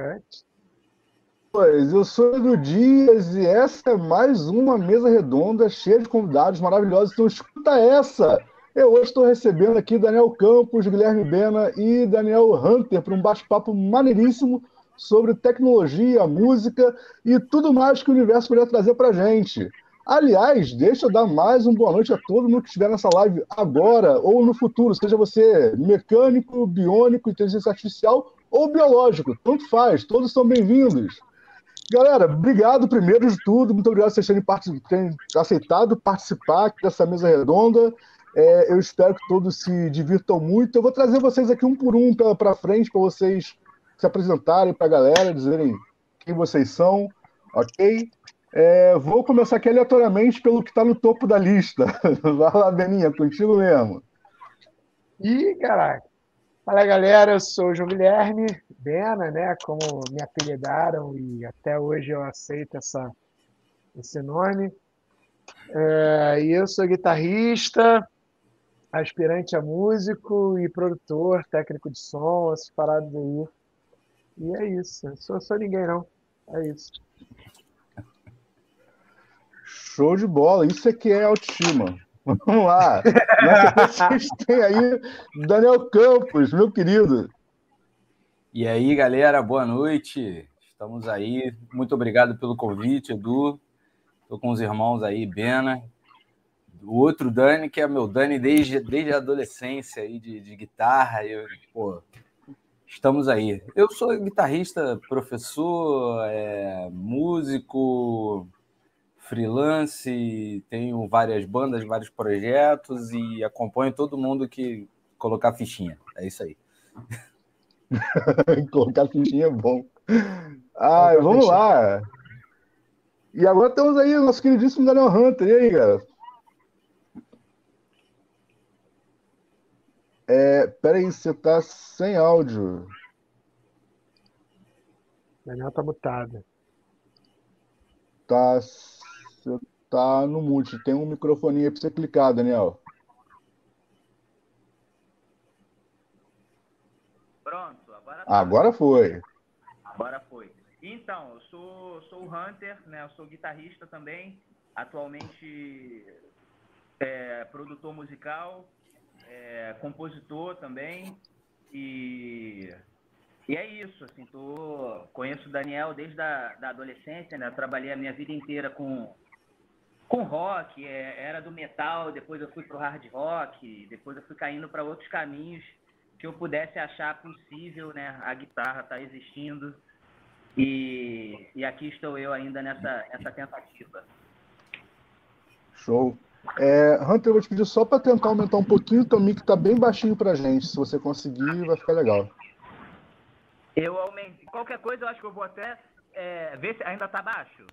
CapCut. Pois, eu sou Edu Dias e essa é mais uma mesa redonda cheia de convidados maravilhosos. Então escuta essa! Eu hoje estou recebendo aqui Daniel Campos, Guilherme Bena e Daniel Hunter para um bate-papo maneiríssimo sobre tecnologia, música e tudo mais que o universo poderia trazer para gente. Aliás, deixa eu dar mais uma boa noite a todo mundo que estiver nessa live agora ou no futuro, seja você mecânico, biônico, inteligência artificial ou biológico, tanto faz, todos são bem-vindos. Galera, obrigado primeiro de tudo, muito obrigado por vocês terem, terem aceitado participar dessa mesa redonda. É, eu espero que todos se divirtam muito. Eu vou trazer vocês aqui um por um para frente, para vocês se apresentarem para a galera, dizerem quem vocês são, ok? É, vou começar aqui aleatoriamente pelo que está no topo da lista. Vai lá, Beninha, contigo mesmo. Ih, caraca. Fala, galera, eu sou o João Guilherme Bena, né? Como me apelidaram e até hoje eu aceito essa, esse nome. É, e eu sou guitarrista, aspirante a músico e produtor, técnico de som, essas paradas aí. E é isso. Não sou, sou ninguém, não. É isso. Show de bola. Isso é que é autoestima. Vamos lá. Vocês têm aí Daniel Campos, meu querido. E aí, galera, boa noite. Estamos aí. Muito obrigado pelo convite, Edu. Estou com os irmãos aí, Bena. O outro Dani, que é meu Dani desde, desde a adolescência aí de, de guitarra. Eu, pô, estamos aí. Eu sou guitarrista, professor, é, músico, freelance, tenho várias bandas, vários projetos e acompanho todo mundo que colocar fichinha. É isso aí. colocar fichinha é bom. Ah, vamos lá. E agora temos aí o nosso queridíssimo Daniel Hunter. E aí, cara? É, peraí, você tá sem áudio. Daniel tá mutado. Tá você tá no mute. Tem um microfone aí para você clicar, Daniel. Pronto, agora tá. Agora foi. Agora foi. Então, eu sou, sou o Hunter, né? Eu sou guitarrista também. Atualmente é, produtor musical, é, compositor também. E e é isso, assim, tô, conheço o Daniel desde a da adolescência, né? Eu trabalhei a minha vida inteira com, com rock, é, era do metal, depois eu fui pro hard rock, depois eu fui caindo para outros caminhos que eu pudesse achar possível, né? A guitarra tá existindo e, e aqui estou eu ainda nessa, nessa tentativa. Show. É, Hunter, eu vou te pedir só para tentar aumentar um pouquinho o teu mic, que tá bem baixinho pra gente. Se você conseguir, vai ficar legal. Eu aumentei. Qualquer coisa, eu acho que eu vou até é, ver se ainda tá baixo.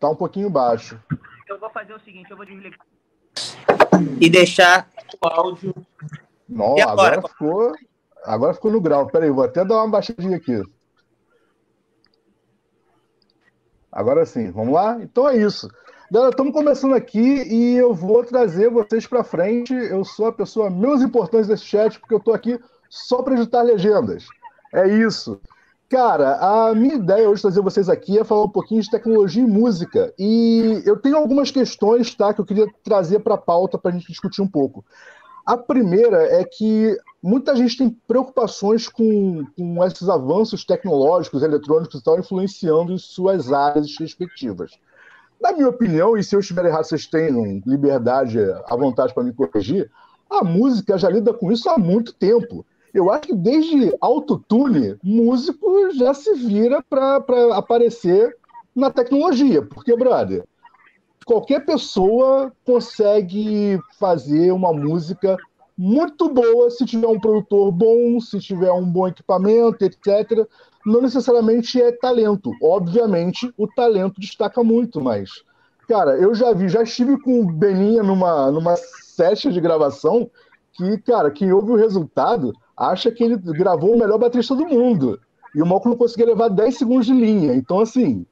Tá um pouquinho baixo. Eu vou fazer o seguinte, eu vou desligar. E deixar o áudio. Não, agora? agora ficou. Agora ficou no grau. Peraí, vou até dar uma baixadinha aqui. Agora sim, vamos lá? Então é isso. Galera, estamos começando aqui e eu vou trazer vocês para frente. Eu sou a pessoa menos importante desse chat porque eu estou aqui só para editar legendas. É isso. Cara, a minha ideia hoje de trazer vocês aqui é falar um pouquinho de tecnologia e música. E eu tenho algumas questões, tá, que eu queria trazer para a pauta para a gente discutir um pouco. A primeira é que muita gente tem preocupações com, com esses avanços tecnológicos, eletrônicos e tal, influenciando em suas áreas respectivas. Na minha opinião, e se eu estiver errado, vocês tenham liberdade à vontade para me corrigir, a música já lida com isso há muito tempo. Eu acho que desde autotune, músico já se vira para aparecer na tecnologia, porque, brother, qualquer pessoa consegue fazer uma música muito boa se tiver um produtor bom, se tiver um bom equipamento, etc. Não necessariamente é talento. Obviamente, o talento destaca muito, mas, cara, eu já vi, já estive com o Beninha numa, numa session de gravação que, cara, quem ouve o resultado acha que ele gravou o melhor baterista do mundo. E o Malco não conseguia levar 10 segundos de linha. Então, assim,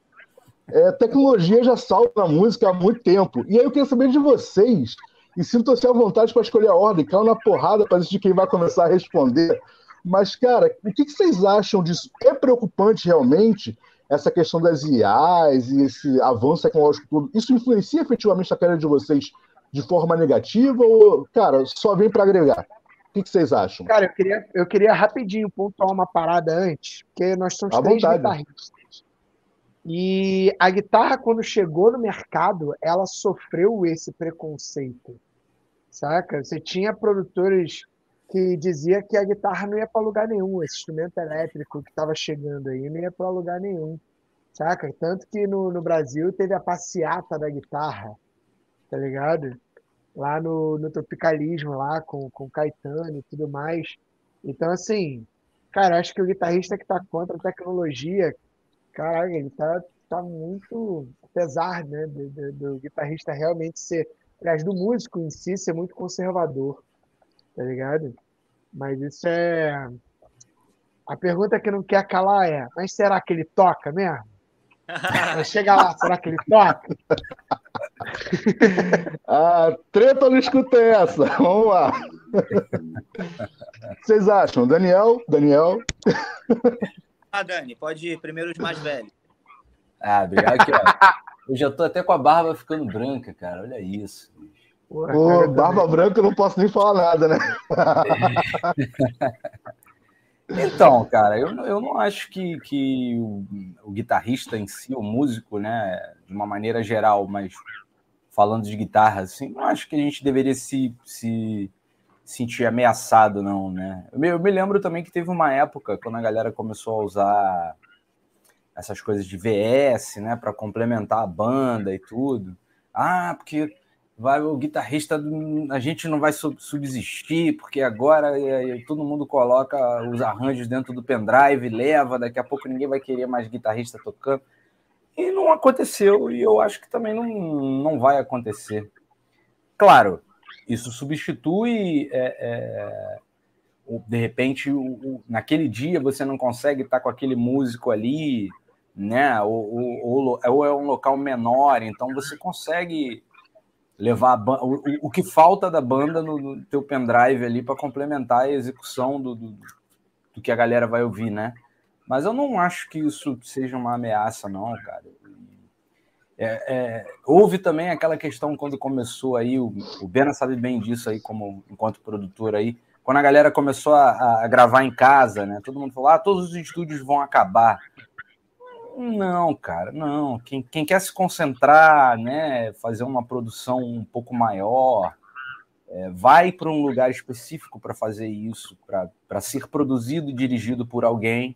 é, tecnologia já salta na música há muito tempo. E aí eu queria saber de vocês, e sinto-se à vontade para escolher a ordem, caiu na porrada para decidir quem vai começar a responder. Mas, cara, o que, que vocês acham disso? É preocupante realmente essa questão das IAs e esse avanço tecnológico todo? Isso influencia efetivamente a carreira de vocês de forma negativa ou, cara, só vem para agregar? O que, vocês acham? Cara, eu queria, eu queria rapidinho pontuar uma parada antes, porque nós somos à três vontade. guitarristas. E a guitarra, quando chegou no mercado, ela sofreu esse preconceito, saca? Você tinha produtores que dizia que a guitarra não ia para lugar nenhum, esse instrumento elétrico que estava chegando aí não ia para lugar nenhum, saca? Tanto que no, no Brasil teve a passeata da guitarra, tá ligado? Lá no, no tropicalismo, lá com, com Caetano e tudo mais. Então, assim, cara, acho que o guitarrista que está contra a tecnologia, caralho, ele tá, tá muito, apesar né, do, do, do guitarrista realmente ser, aliás, do músico em si ser muito conservador, tá ligado? Mas isso é. A pergunta que não quer calar é: mas será que ele toca mesmo? Chega lá, será que ele toca? ah, treta não escutei essa. Vamos lá. Vocês acham? Daniel? Daniel? Ah, Dani, pode ir. Primeiro os mais velhos. Ah, obrigado aqui, ó. Eu já tô até com a barba ficando branca, cara. Olha isso. Pô, barba branca eu não posso nem falar nada, né? Então, cara, eu, eu não acho que, que o, o, guitarrista em si, o músico, né, de uma maneira geral, mas falando de guitarra, assim, não acho que a gente deveria se, se sentir ameaçado, não, né? Eu me, eu me lembro também que teve uma época, quando a galera começou a usar essas coisas de VS, né, para complementar a banda e tudo. Ah, porque vai o guitarrista, a gente não vai subsistir, porque agora todo mundo coloca os arranjos dentro do pendrive, leva, daqui a pouco ninguém vai querer mais guitarrista tocando. E não aconteceu, e eu acho que também não, não vai acontecer. Claro, isso substitui. É, é, de repente, o, o, naquele dia você não consegue estar com aquele músico ali, né? Ou, ou, ou é um local menor, então você consegue levar o, o que falta da banda no, no teu pendrive ali para complementar a execução do, do, do, que a galera vai ouvir, né? Mas eu não acho que isso seja uma ameaça, não, cara. É, é, houve também aquela questão quando começou aí, o, o Bena sabe bem disso aí, como enquanto produtor aí, quando a galera começou a, a gravar em casa, né? Todo mundo falou, ah, todos os estúdios vão acabar. Não, cara, não. Quem, quem quer se concentrar, né, fazer uma produção um pouco maior, é, vai para um lugar específico para fazer isso, para ser produzido e dirigido por alguém.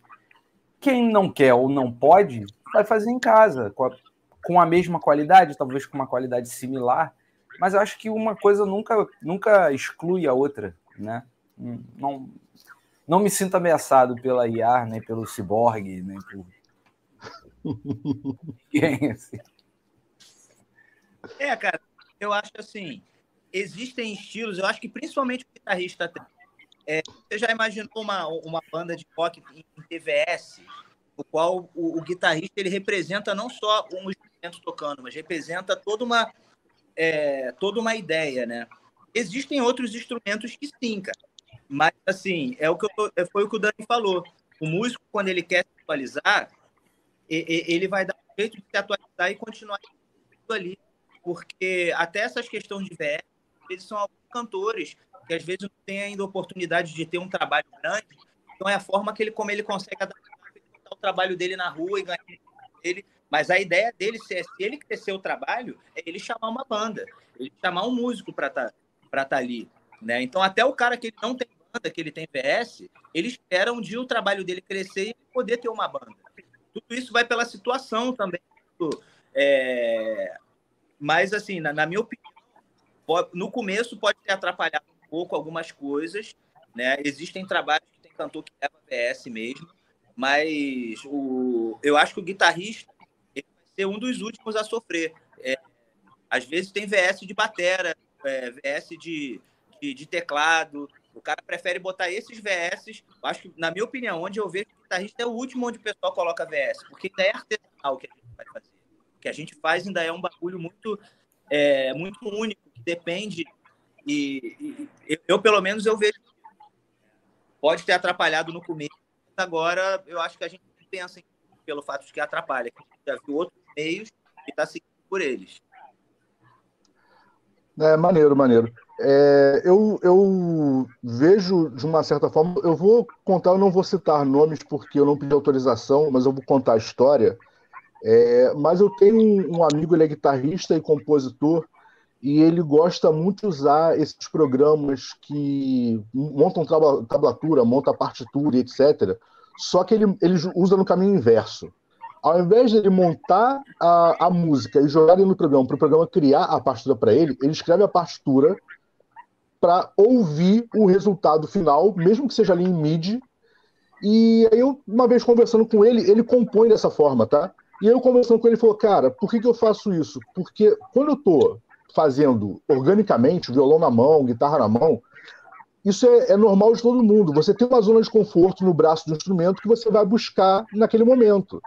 Quem não quer ou não pode, vai fazer em casa, com a, com a mesma qualidade, talvez com uma qualidade similar, mas eu acho que uma coisa nunca, nunca exclui a outra, né? Não, não me sinto ameaçado pela IA, nem pelo Cyborg, nem por Quem, assim? É, cara, eu acho assim, existem estilos, eu acho que principalmente o guitarrista é, você já imaginou uma, uma banda de rock em TVS, no qual o, o, guitarrista ele representa não só um instrumento tocando, mas representa toda uma, é, toda uma ideia, né? Existem outros instrumentos que sim, cara. Mas, assim, é o que eu, foi o que o Dani falou. O músico, quando ele quer se atualizar, ele vai dar um jeito de se atualizar e continuar ali. Porque até essas questões de VR, eles são alguns cantores que às vezes não têm ainda oportunidade de ter um trabalho grande. Então é a forma que ele, como ele consegue adaptar o trabalho dele na rua e ganhar ele. Mas a ideia dele, se, ele crescer o trabalho, é ele chamar uma banda, ele chamar um músico para estar tá, para estar tá ali. Né? Então, até o cara que não tem banda, que ele tem VS, ele espera um dia o trabalho dele crescer e poder ter uma banda. Tudo isso vai pela situação também. É... Mas, assim, na, na minha opinião, no começo pode ter atrapalhado pouco algumas coisas. Né? Existem trabalhos que tem cantor que leva VS mesmo, mas o, eu acho que o guitarrista vai ser um dos últimos a sofrer. É, às vezes tem VS de batera, é, VS de, de, de, teclado. O cara prefere botar esses VS. Acho que, na minha opinião, onde eu vejo guitarrista é o último onde o pessoal coloca VS, porque ainda é artesanal o que a gente vai fazer. O que a gente faz ainda é um bagulho muito, é, muito único, que depende. E, e eu, pelo menos, eu vejo. pode ter atrapalhado no começo, agora eu acho que a gente pensa em, pelo fato de que atrapalha, que já viu outros meios e está seguindo por eles. É, maneiro, maneiro. É, eu, eu vejo de uma certa forma. Eu vou contar, eu não vou citar nomes porque eu não pedi autorização, mas eu vou contar a história. É, mas eu tenho um, amigo, ele é guitarrista e compositor, e ele gosta muito de usar esses programas que montam tablatura, montam partitura, etc. Só que ele, ele usa no caminho inverso ao invés de ele montar a, a música e jogar ele no programa, para o programa criar a partitura para ele, ele escreve a partitura para ouvir o resultado final, mesmo que seja ali em MIDI. E aí eu, uma vez conversando com ele, ele compõe dessa forma, tá? E eu conversando com ele, ele falou, cara, por que, que eu faço isso? Porque quando eu tô fazendo organicamente, violão na mão, guitarra na mão, isso é, é, normal de todo mundo. Você tem uma zona de conforto no braço do instrumento que você vai buscar naquele momento.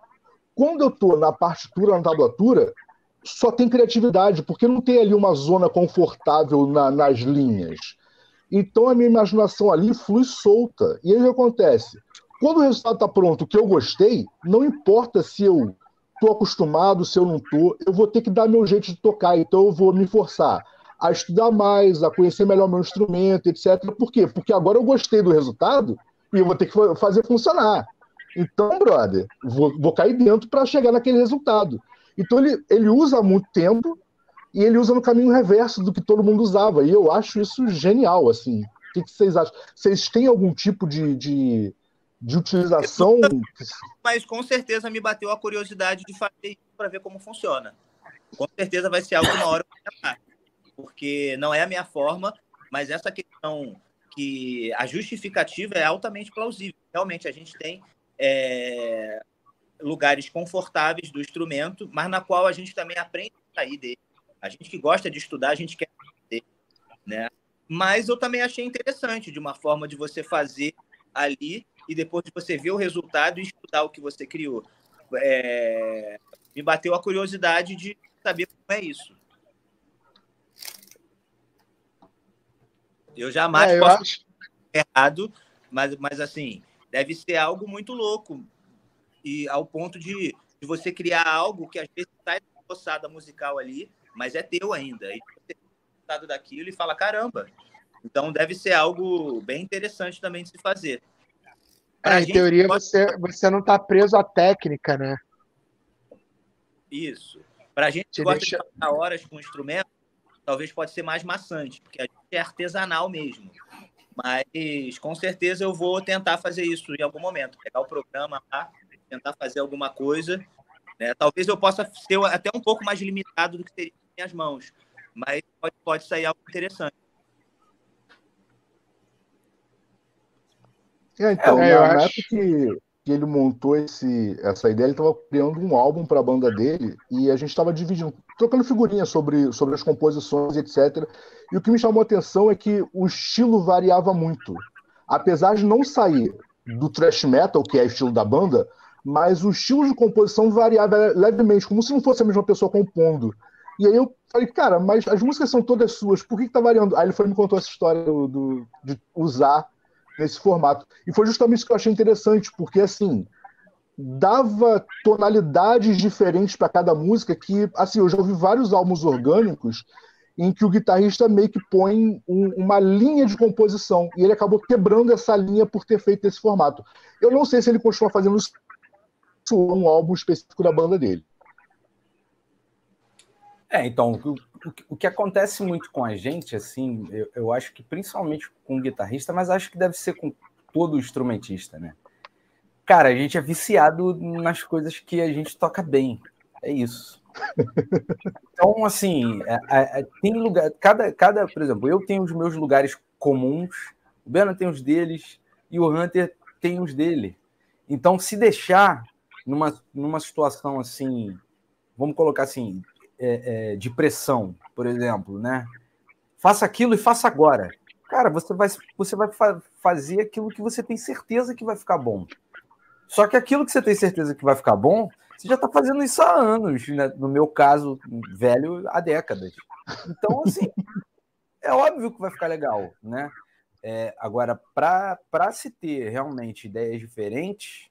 Quando eu estou na partitura, na tablatura, só tem criatividade, porque não tem ali uma zona confortável na, nas linhas. Então a minha imaginação ali flui solta. E aí o que acontece? Quando o resultado está pronto, que eu gostei, não importa se eu estou acostumado, se eu não estou, eu vou ter que dar meu jeito de tocar. Então eu vou me forçar a estudar mais, a conhecer melhor meu instrumento, etc. Por quê? Porque agora eu gostei do resultado e eu vou ter que fazer funcionar. Então, brother, vou, vou cair dentro para chegar naquele resultado. Então ele, ele usa muito tempo e ele usa no caminho reverso do que todo mundo usava. E eu acho isso genial, assim. O que, que vocês acham? Vocês têm algum tipo de, de, de utilização? Mas com certeza me bateu a curiosidade de fazer isso para ver como funciona. Com certeza vai ser algo uma hora porque não é a minha forma, mas essa questão que a justificativa é altamente plausível. Realmente a gente tem é, lugares confortáveis do instrumento, mas na qual a gente também aprende a sair dele. A gente que gosta de estudar, a gente quer aprender, né? Mas eu também achei interessante de uma forma de você fazer ali e depois de você ver o resultado e estudar o que você criou. É... Me bateu a curiosidade de saber como é isso. Eu jamais é, eu posso acho... errado, mas, mas assim, deve ser algo muito louco. E ao ponto de, de você criar algo que às vezes está esboçada musical ali, mas é teu ainda. E você resultado daquilo e fala, caramba. Então deve ser algo bem interessante também de se fazer. É, em teoria, pode... você, você não está preso à técnica, né? Isso. Para a gente que gosta deixa... de passar horas com instrumento, talvez pode ser mais maçante, porque a gente é artesanal mesmo. Mas com certeza eu vou tentar fazer isso em algum momento, pegar o programa lá, tentar fazer alguma coisa. Né? Talvez eu possa ser até um pouco mais limitado do que seria minhas mãos, mas pode, pode sair algo interessante. É, então, é, na, acho... que, que ele montou esse, essa ideia, ele estava criando um álbum para a banda dele e a gente estava dividindo, trocando figurinhas sobre, sobre as composições, etc. E o que me chamou a atenção é que o estilo variava muito. Apesar de não sair do thrash metal, que é o estilo da banda, mas o estilo de composição variava levemente, como se não fosse a mesma pessoa compondo. E aí eu falei, cara, mas as músicas são todas suas, por que, que tá variando? Aí ele foi me contou essa história do, do, de usar nesse formato. E foi justamente isso que eu achei interessante, porque assim, dava tonalidades diferentes para cada música que, assim, eu já ouvi vários álbuns orgânicos em que o guitarrista meio que põe um, uma linha de composição e ele acabou quebrando essa linha por ter feito esse formato. Eu não sei se ele continua fazendo isso um álbum específico da banda dele. É, então, o, o, que acontece muito com a gente, assim, eu, eu acho que principalmente com o guitarrista, mas acho que deve ser com todo instrumentista, né? Cara, a gente é viciado nas coisas que a gente toca bem. É isso. Então, assim, é, é, é, tem lugar. Cada, cada, por exemplo, eu tenho os meus lugares comuns, o Bena tem os deles e o Hunter tem os dele. Então, se deixar numa, numa situação assim, vamos colocar assim, é, é, de pressão, por exemplo, né? Faça aquilo e faça agora. Cara, você vai, você vai fa fazer aquilo que você tem certeza que vai ficar bom. Só que aquilo que você tem certeza que vai ficar bom, você já está fazendo isso há anos, né? no meu caso, velho, há décadas. Então, assim, é óbvio que vai ficar legal, né? É, agora, para se ter realmente ideias diferentes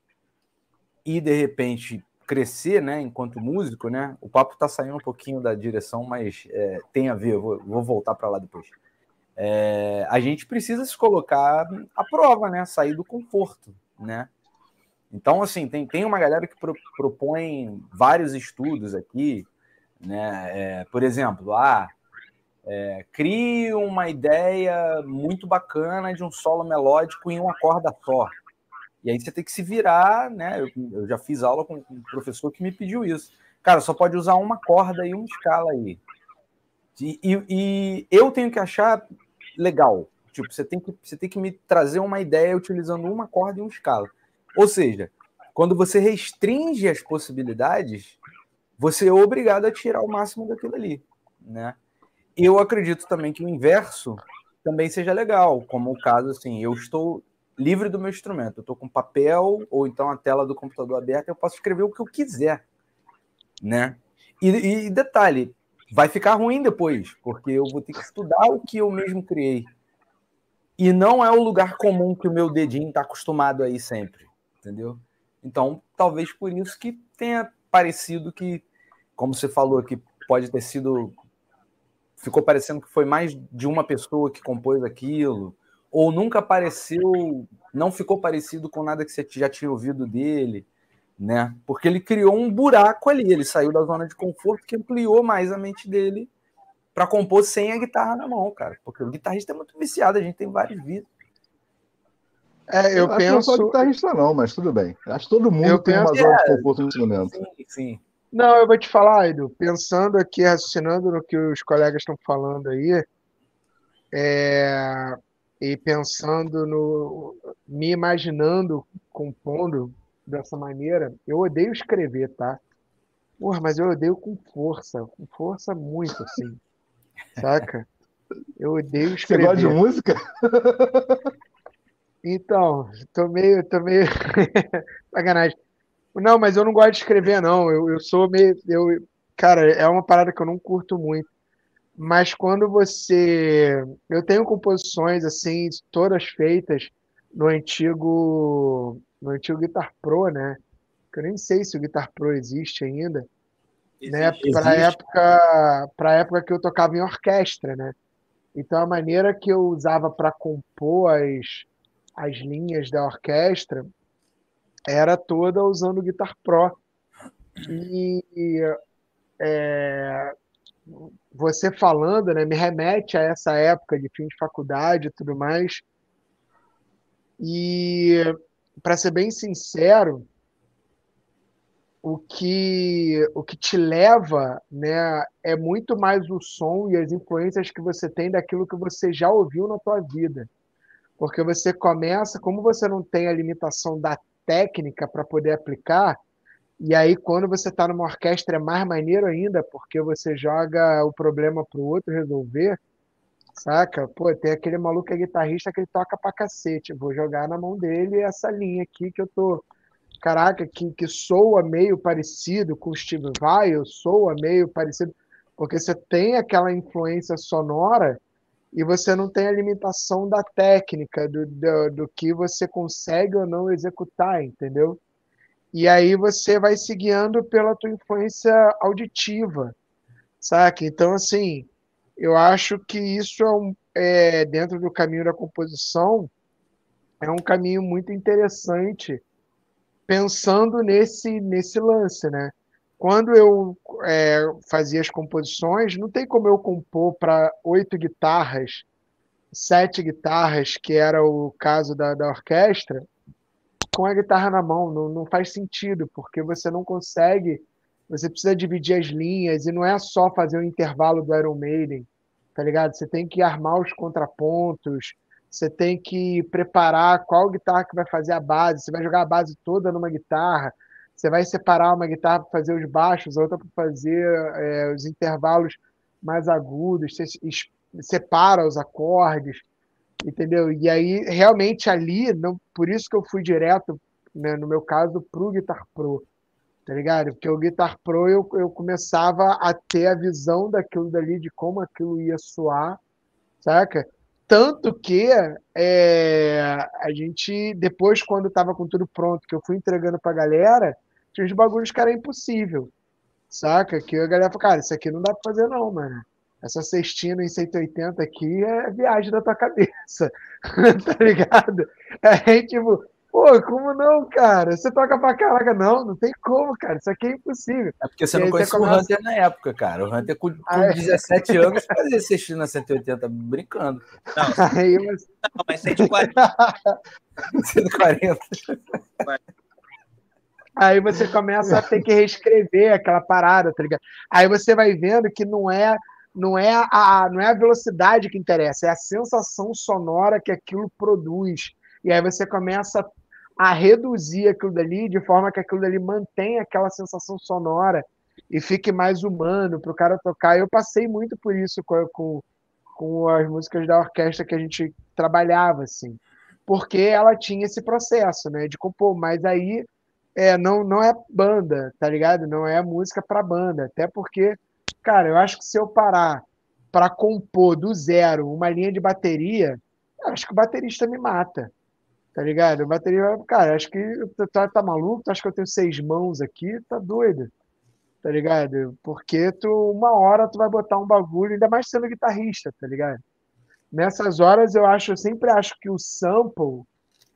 e de repente crescer, né, enquanto músico, né, o papo está saindo um pouquinho da direção, mas é, tem a ver, vou, vou voltar para lá depois. É, a gente precisa se colocar à prova, né, sair do conforto, né. Então, assim, tem, tem uma galera que pro, propõe vários estudos aqui, né, é, por exemplo, ah, é, crie uma ideia muito bacana de um solo melódico em uma corda só. E aí você tem que se virar, né? Eu, eu já fiz aula com um professor que me pediu isso. Cara, só pode usar uma corda e uma escala aí. E, e, e, eu tenho que achar legal. Tipo, você tem, que, você tem que me trazer uma ideia utilizando uma corda e uma escala. Ou seja, quando você restringe as possibilidades, você é obrigado a tirar o máximo daquilo ali, né? Eu acredito também que o inverso também seja legal, como o caso assim, eu estou livre do meu instrumento, eu estou com papel ou então a tela do computador aberta, eu posso escrever o que eu quiser, né? E, e detalhe, vai ficar ruim depois, porque eu vou ter que estudar o que eu mesmo criei. E não é o lugar comum que o meu dedinho está acostumado aí sempre, entendeu? Então, talvez por isso que tenha parecido que, como você falou, que pode ter sido ficou parecendo que foi mais de uma pessoa que compôs aquilo, ou nunca apareceu, não ficou parecido com nada que você já tinha ouvido dele, né? Porque ele criou um buraco ali, ele saiu da zona de conforto que ampliou mais a mente dele para compor sem a guitarra na mão, cara. Porque o guitarrista é muito viciado, a gente tem vários vídeos. É, eu, eu penso. Não só guitarrista, não, mas tudo bem. Acho que todo mundo eu tem penso... uma zona de conforto no instrumento. Sim, sim. Não, eu vou te falar, Edu, pensando aqui, raciocinando no que os colegas estão falando aí, é, e pensando no. me imaginando compondo dessa maneira, eu odeio escrever, tá? Porra, mas eu odeio com força, com força muito, assim. saca? Eu odeio escrever. Você gosta de música? Então, tô meio. Tô meio... Sacanagem. Não, mas eu não gosto de escrever, não. Eu, eu sou meio. Eu, cara, é uma parada que eu não curto muito. Mas quando você. Eu tenho composições, assim, todas feitas no antigo. No antigo Guitar Pro, né? Que eu nem sei se o Guitar Pro existe ainda. Né? Existe, né? Para época, para época que eu tocava em orquestra, né? Então a maneira que eu usava para compor as, as linhas da orquestra era toda usando o Guitar Pro. E é, você falando, né, me remete a essa época de fim de faculdade e tudo mais. E, para ser bem sincero, o que, o que te leva né, é muito mais o som e as influências que você tem daquilo que você já ouviu na tua vida. Porque você começa, como você não tem a limitação da técnica para poder aplicar. E aí, quando você está numa orquestra, é mais maneiro ainda, porque você joga o problema para o outro resolver, saca? Pô, tem aquele maluco que é guitarrista que ele toca pra cacete. Vou jogar na mão dele essa linha aqui que eu tô. Caraca, que, que soa meio parecido com o Steve Vai, soa meio parecido. Porque você tem aquela influência sonora e você não tem a limitação da técnica, do, do, do, que você consegue ou não executar, entendeu? E aí você vai se guiando pela tua influência auditiva, saca? Então, assim, eu acho que isso é, um, é dentro do caminho da composição, é um caminho muito interessante, pensando nesse, nesse lance, né? quando eu é, fazia as composições, não tem como eu compor para oito guitarras, sete guitarras, que era o caso da, da orquestra, com a guitarra na mão. Não, não faz sentido, porque você não consegue. Você precisa dividir as linhas, e não é só fazer o intervalo do Iron Maiden, tá ligado? Você tem que armar os contrapontos, você tem que preparar qual guitarra que vai fazer a base, você vai jogar a base toda numa guitarra você vai separar uma guitarra para fazer os baixos, outra para fazer é, os intervalos mais agudos, você separa os acordes, entendeu? E aí, realmente, ali, não, por isso que eu fui direto, né, no meu caso, para o Guitar Pro, tá ligado? Porque o Guitar Pro eu, eu começava a ter a visão daquilo dali, de como aquilo ia soar, saca? Tanto que é, a gente, depois, quando estava com tudo pronto, que eu fui entregando pra galera, tinha uns bagulhos que era impossível. Saca? Que a galera falou, cara, isso aqui não dá pra fazer, não, mano. Essa cestina em 180 aqui é viagem da tua cabeça. tá ligado? É tipo, Pô, como não, cara? Você toca pra caraca. Não, não tem como, cara. Isso aqui é impossível. É porque você não conhecia começa... o Hunter na época, cara. O Hunter com, com ah, 17 é. anos fazia assistir na 180 brincando. Não, Aí, mas... não mas 140. 140. Aí você começa a ter que reescrever aquela parada, tá ligado? Aí você vai vendo que não é não é a, não é a velocidade que interessa, é a sensação sonora que aquilo produz. E aí você começa a reduzir aquilo dali de forma que aquilo dali mantenha aquela sensação sonora e fique mais humano para o cara tocar. Eu passei muito por isso com, com, com as músicas da orquestra que a gente trabalhava, assim, porque ela tinha esse processo, né, de compor, mas aí é, não, não é banda, tá ligado? Não é música para banda, até porque, cara, eu acho que se eu parar para compor do zero uma linha de bateria, acho que o baterista me mata. Tá ligado? bateria, cara, acho que tu tá, tá maluco, tu acha que eu tenho seis mãos aqui? Tá doido. Tá ligado? Porque tu, uma hora tu vai botar um bagulho, ainda mais sendo guitarrista, tá ligado? Nessas horas eu acho, eu sempre acho que o sample,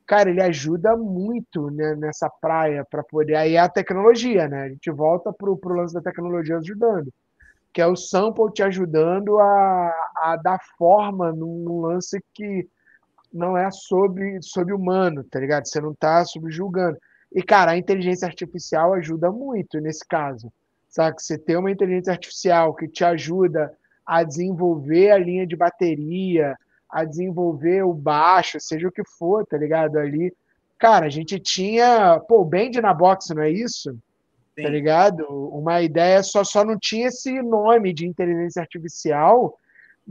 cara, ele ajuda muito né, nessa praia para poder. Aí é a tecnologia, né? A gente volta pro, pro lance da tecnologia ajudando. Que é o sample te ajudando a, a dar forma num lance que não é sobre, sobre humano, tá ligado? Você não tá subjulgando. E, cara, a inteligência artificial ajuda muito nesse caso. Sabe? Você tem uma inteligência artificial que te ajuda a desenvolver a linha de bateria, a desenvolver o baixo, seja o que for, tá ligado? Ali. Cara, a gente tinha. Pô, o Band na box, não é isso? Tá Sim. Tá ligado? Uma ideia só, só não tinha esse nome de inteligência artificial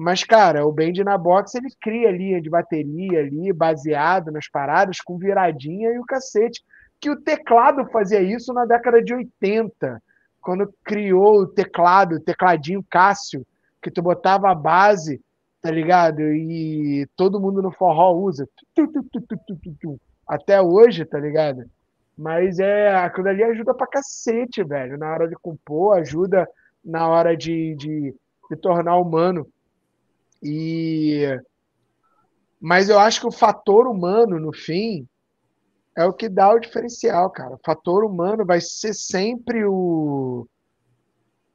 mas, cara, o Band na box ele cria linha de bateria ali, baseado nas paradas, com viradinha e o cacete. Que o teclado fazia isso na década de 80, quando criou o teclado, o tecladinho Cássio, que tu botava a base, tá ligado? E todo mundo no forró usa. Até hoje, tá ligado? Mas é, aquilo ali ajuda pra cacete, velho. Na hora de compor, ajuda na hora de, de, de tornar humano. E mas eu acho que o fator humano no fim é o que dá o diferencial, cara. O fator humano vai ser sempre o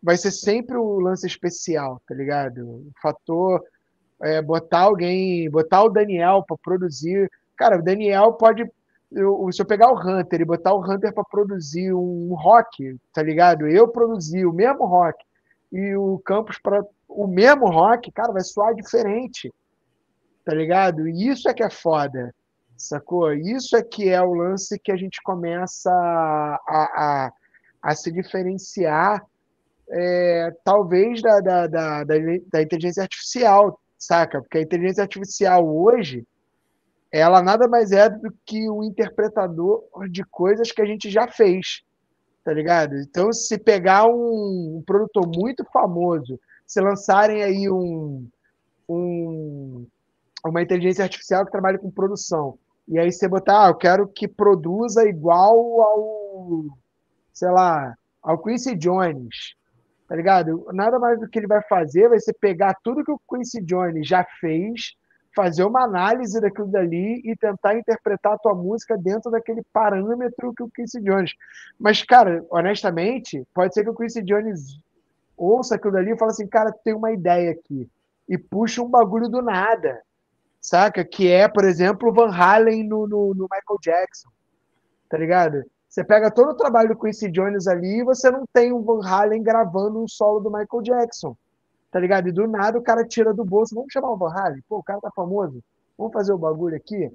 vai ser sempre o lance especial, tá ligado? O fator é, botar alguém, botar o Daniel para produzir. Cara, o Daniel pode eu, se eu pegar o Hunter e botar o Hunter para produzir um rock, tá ligado? Eu produzir o mesmo rock e o Campos para o mesmo rock, cara, vai soar diferente. Tá ligado? E isso é que é foda. Sacou? Isso é que é o lance que a gente começa a, a, a se diferenciar, é, talvez, da, da, da, da, inteligência artificial, saca? Porque a inteligência artificial hoje, ela nada mais é do que um interpretador de coisas que a gente já fez, tá ligado? Então, se pegar um, um produtor muito famoso se lançarem aí um, um, uma inteligência artificial que trabalhe com produção. E aí você botar, ah, eu quero que produza igual ao, sei lá, ao Quincy Jones, tá ligado? Nada mais do que ele vai fazer vai ser pegar tudo que o Quincy Jones já fez, fazer uma análise daquilo dali e tentar interpretar a tua música dentro daquele parâmetro que o Quincy Jones. Mas, cara, honestamente, pode ser que o Quincy Jones ouça aquilo dali e fala assim, cara, tem uma ideia aqui. E puxa um bagulho do nada, saca? Que é, por exemplo, o Van Halen no, no, no Michael Jackson, tá ligado? Você pega todo o trabalho do Quincy Jones ali e você não tem um Van Halen gravando um solo do Michael Jackson, tá ligado? E do nada o cara tira do bolso, vamos chamar o Van Halen? Pô, o cara tá famoso, vamos fazer o bagulho aqui?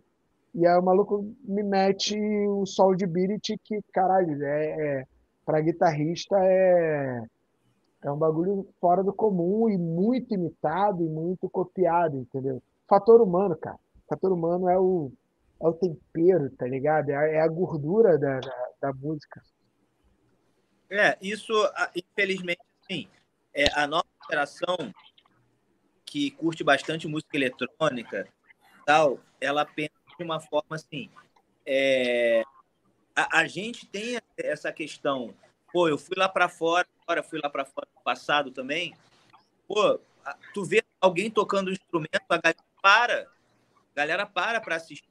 E aí o maluco me mete o solo de Beat que, caralho, é, é para guitarrista é é um bagulho fora do comum e muito imitado e muito copiado, entendeu? Fator humano, cara. Fator humano é o, é o tempero, tá ligado? É é a gordura da, da, da, música. É, isso, infelizmente, sim. É, a nossa geração que curte bastante música eletrônica, tal, ela pensa de uma forma assim. É, a, a, gente tem essa questão. Pô, eu fui lá para fora, agora fui lá para fora no passado também. Pô, tu vê alguém tocando um instrumento, a galera para, a galera para para assistir.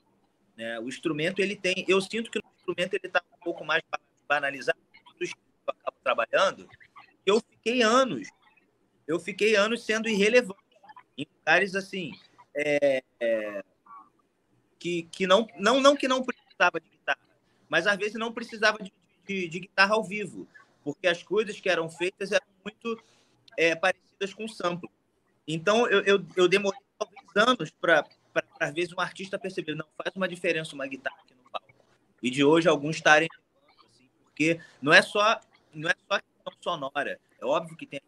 Né? O instrumento ele tem, eu sinto que o instrumento ele está um pouco mais banalizado do que eu acabo trabalhando. Eu fiquei anos, eu fiquei anos sendo irrelevante em lugares assim. É, é, que, que não, não, não que não precisava de guitarra, mas às vezes não precisava de, de, de guitarra ao vivo, porque as coisas que eram feitas eram muito é, parecidas com sample. Então eu, eu, eu demorei talvez anos para, às vezes, um artista perceber, não, faz uma diferença uma guitarra aqui no palco. E de hoje alguns estarem assim, porque não é só não é só a questão sonora, é óbvio que tem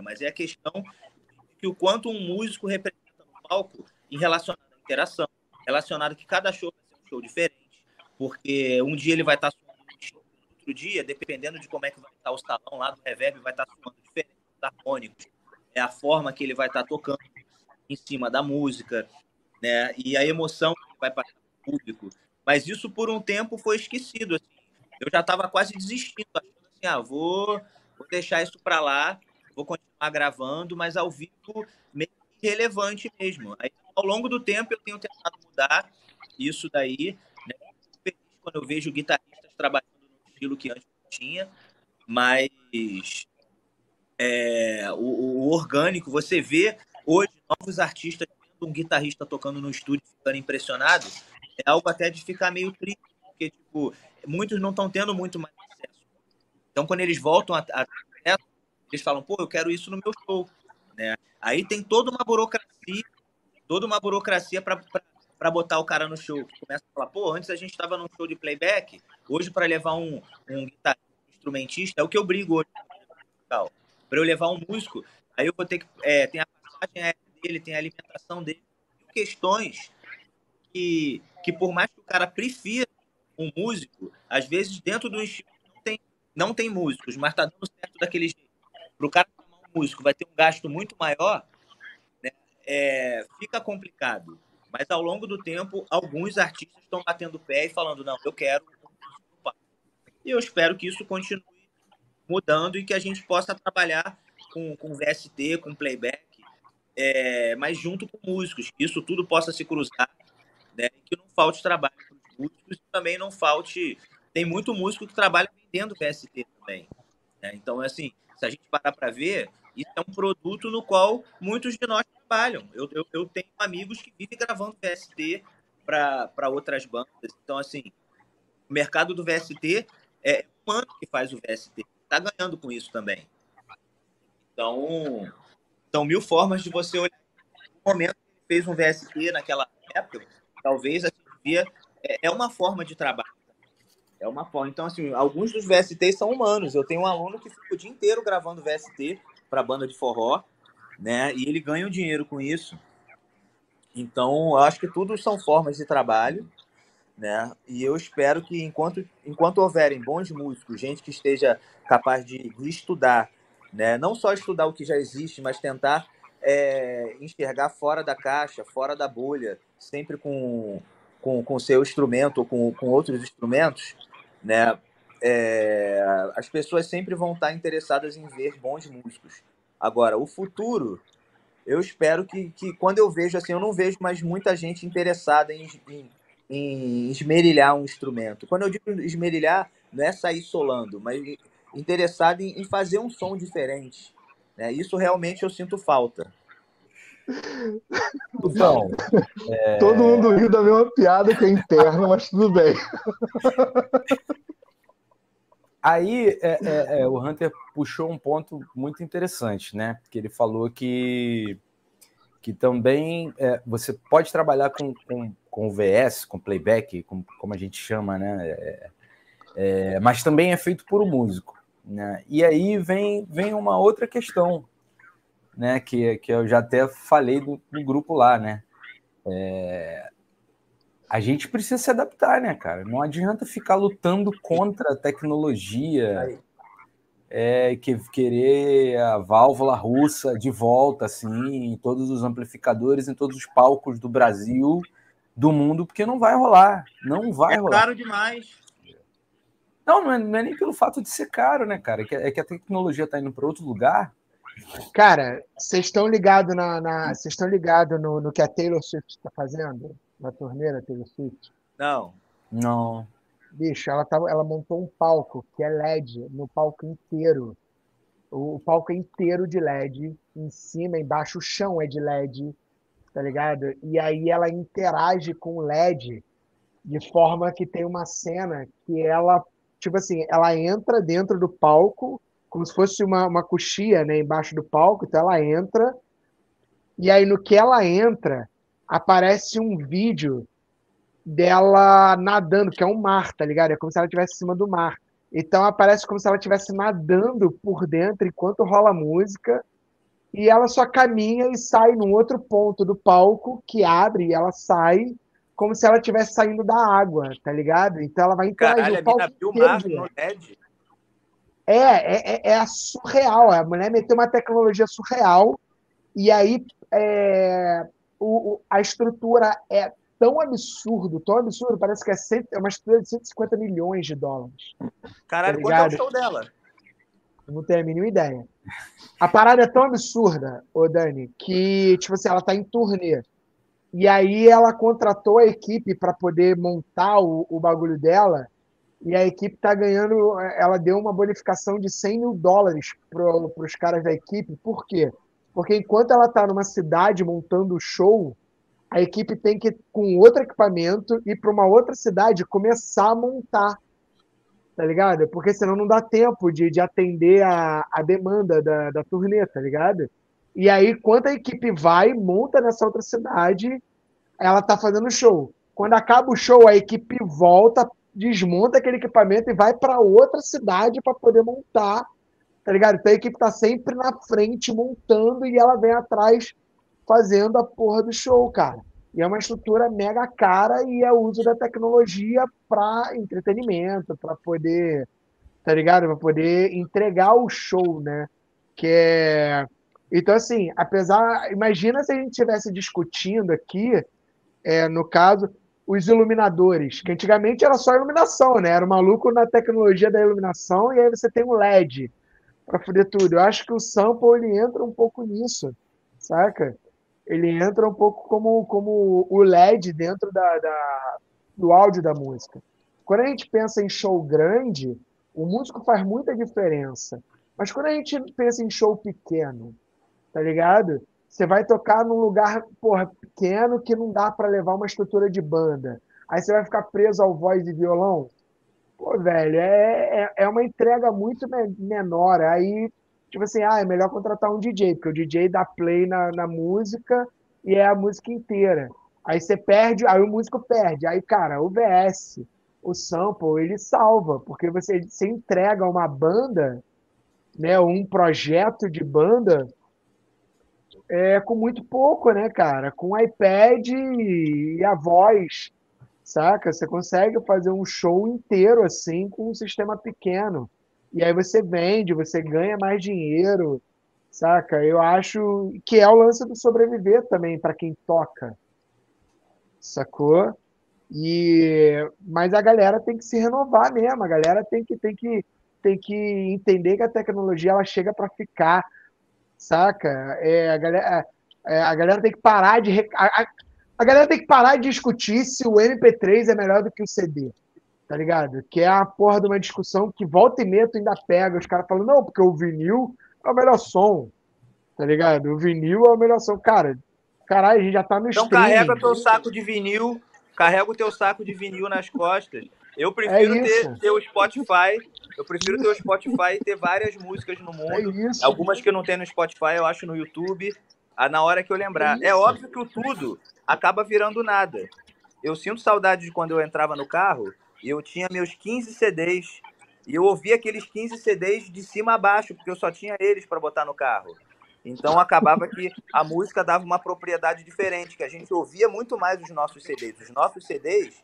mas é a questão que o quanto um músico representa no palco em relação à interação, relacionado que cada show vai ser um show diferente, porque um dia ele vai estar suando outro dia, dependendo de como é que vai estar o salão lá do reverb, vai estar suando diferente, harmônicos. É a forma que ele vai estar tocando em cima da música, né? E a emoção que vai para o público. Mas isso por um tempo foi esquecido. Assim. Eu já estava quase desistindo, achando assim, ah, vou, vou deixar isso para lá, vou continuar gravando, mas ao vivo meio irrelevante mesmo. Aí, ao longo do tempo eu tenho tentado mudar isso daí. Né? Quando eu vejo guitarristas trabalhando no estilo que antes não tinha, mas é, o, o, orgânico, você vê hoje novos artistas um guitarrista tocando no estúdio ficando impressionado, é algo até de ficar meio triste, porque tipo, muitos não estão tendo muito mais acesso. Então, quando eles voltam a, a eles falam, pô, eu quero isso no meu show. Né? Aí tem toda uma burocracia, toda uma burocracia para botar o cara no show. Começa a falar, pô, antes a gente estava num show de playback, hoje para levar um, um guitarrista, um instrumentista, é o que eu brigo hoje. Para eu levar um músico, aí eu vou ter que. É, tem a passagem dele, tem a alimentação dele. Questões que, que, por mais que o cara prefira um músico, às vezes dentro do estilo não tem, não tem músicos, mas tá dando certo daquele jeito para o cara chamar um músico vai ter um gasto muito maior, né? é, fica complicado. Mas ao longo do tempo, alguns artistas estão batendo pé e falando: não, eu quero. E eu espero que isso continue mudando e que a gente possa trabalhar com, com VST, com playback, é, mas junto com músicos, que isso tudo possa se cruzar, né? que não falte trabalho para os músicos e também não falte. Tem muito músico que trabalha vendendo VST também. Né? Então, assim, se a gente parar para ver, isso é um produto no qual muitos de nós trabalham. Eu, eu, eu tenho amigos que vivem gravando VST para outras bandas. Então, assim, o mercado do VST é um ano que faz o VST. Está ganhando com isso também. Então, são mil formas de você olhar. No momento que fez um VST naquela época, talvez assim, é, é uma forma de trabalho. É uma forma. Então, assim, alguns dos VSTs são humanos. Eu tenho um aluno que fica o dia inteiro gravando VST para banda de forró, né? E ele ganha um dinheiro com isso. Então, eu acho que tudo são formas de trabalho, né? E eu espero que enquanto, enquanto houverem bons músicos, gente que esteja capaz de, estudar, né? Não só estudar o que já existe, mas tentar é, enxergar fora da caixa, fora da bolha, sempre com com o seu instrumento ou com, com outros instrumentos, né? É, as pessoas sempre vão estar interessadas em ver bons músicos. Agora, o futuro, eu espero que, que quando eu vejo assim, eu não vejo mais muita gente interessada em, em, em esmerilhar um instrumento. Quando eu digo esmerilhar, não é sair solando, mas interessado em, em fazer um som diferente. Né? Isso realmente eu sinto falta. Então, é... todo mundo riu da mesma piada que é interna, mas tudo bem. Aí é, é, é, o Hunter puxou um ponto muito interessante, né? Porque ele falou que, que também é, você pode trabalhar com, com, com VS, com playback, com, como a gente chama, né? É, mas também é feito por um músico. Né? E aí vem, vem uma outra questão, né? Que, que eu já até falei do, no grupo lá, né? É, a gente precisa se adaptar, né, cara? Não adianta ficar lutando contra a tecnologia. é, que, querer a válvula russa de volta, assim, em todos os amplificadores, em todos os palcos do Brasil, do mundo, porque não vai rolar. Não vai é rolar. É caro demais. Não, não é, não é, nem pelo fato de ser caro, né, cara? É que, é que a tecnologia está indo para outro lugar. Cara, vocês estão ligados na, na vocês estão ligados no, no que a Taylor Swift está fazendo na torneira Taylor Swift? Não. Não. Bicho, ela, tá, ela montou um palco que é LED no palco inteiro. O, o palco é inteiro de LED, em cima, embaixo, o chão é de LED, tá ligado? E aí ela interage com o LED de forma que tem uma cena que ela, tipo assim, ela entra dentro do palco, como se fosse uma, uma coxia, né, embaixo do palco, então ela entra, e aí no que ela entra, aparece um vídeo dela nadando, que é um mar, tá ligado? É como se ela estivesse em cima do mar. Então aparece como se ela estivesse nadando por dentro enquanto rola a música. E ela só caminha e sai num outro ponto do palco que abre e ela sai como se ela estivesse saindo da água, tá ligado? Então ela vai interagir o palco inteiro. Mar no LED. É, é, é, é surreal. A mulher meteu uma tecnologia surreal e aí é, o, a estrutura é tão absurdo, tão absurdo, parece que é, cento, é uma estrutura de 150 milhões de dólares. Caralho, tá quanto é o show dela? Eu não tenho a mínima ideia. A parada é tão absurda, ô Dani, que, tipo assim, ela tá em turnê. E aí ela contratou a equipe para poder montar o, o bagulho dela. E a equipe tá ganhando. Ela deu uma bonificação de 100 mil dólares para os caras da equipe. Por quê? Porque enquanto ela tá numa cidade montando o show, a equipe tem que, com outro equipamento, ir para uma outra cidade começar a montar. Tá ligado? Porque senão não dá tempo de, de atender a, a demanda da, da turnê, tá ligado? E aí, quando a equipe vai, monta nessa outra cidade, ela tá fazendo show. Quando acaba o show, a equipe volta, desmonta aquele equipamento e vai para outra cidade para poder montar, tá ligado? Então a equipe tá sempre na frente montando e ela vem atrás fazendo a porra do show, cara. E é uma estrutura mega cara e é o uso da tecnologia para entretenimento, para poder, tá ligado? Para poder entregar o show, né? Que é. Então, assim, apesar. Imagina se a gente estivesse discutindo aqui, é, no caso, os iluminadores, que antigamente era só iluminação, né? Era maluco na tecnologia da iluminação e aí você tem um LED para foder tudo. Eu acho que o sample ele entra um pouco nisso, saca? ele entra um pouco como, como o LED dentro da, da, do áudio da música. Quando a gente pensa em show grande, o músico faz muita diferença. Mas quando a gente pensa em show pequeno, tá ligado? Você vai tocar num lugar porra, pequeno que não dá para levar uma estrutura de banda. Aí você vai ficar preso ao voz e violão. Pô, velho, é, é, é uma entrega muito menor. Aí tipo assim, ah, é melhor contratar um DJ, porque o DJ dá play na, na música e é a música inteira. Aí você perde, aí o músico perde. Aí, cara, o VS, o sample, ele salva, porque você, você entrega uma banda, né, um projeto de banda é, com muito pouco, né, cara? Com iPad e a voz, saca? Você consegue fazer um show inteiro assim com um sistema pequeno. E aí você vende, você ganha mais dinheiro, saca? Eu acho que é o lance do sobreviver também para quem toca, sacou? E mas a galera tem que se renovar mesmo, a galera tem que tem que tem que entender que a tecnologia ela chega para ficar, saca? É, a galera é, a galera tem que parar de a, a, a galera tem que parar de discutir se o MP3 é melhor do que o CD tá ligado? Que é a porra de uma discussão que volta e meia tu ainda pega, os caras falando, não, porque o vinil é o melhor som, tá ligado? O vinil é o melhor som. Cara, caralho, a gente já tá no Então streaming. carrega teu saco de vinil, carrega o teu saco de vinil nas costas. Eu prefiro É ter, ter o Spotify. Eu prefiro ter o Spotify e ter várias músicas no É mundo. isso. Algumas que eu não tenho no Spotify, eu acho no YouTube. ah, Na hora que eu lembrar. É É óbvio que o tudo acaba virando nada. Eu sinto saudade de quando eu entrava no carro e eu tinha meus 15 CDs. E eu ouvia aqueles 15 CDs de cima a baixo, porque eu só tinha eles para botar no carro. Então acabava que a música dava uma propriedade diferente, que a gente ouvia muito mais os nossos CDs. Os nossos CDs,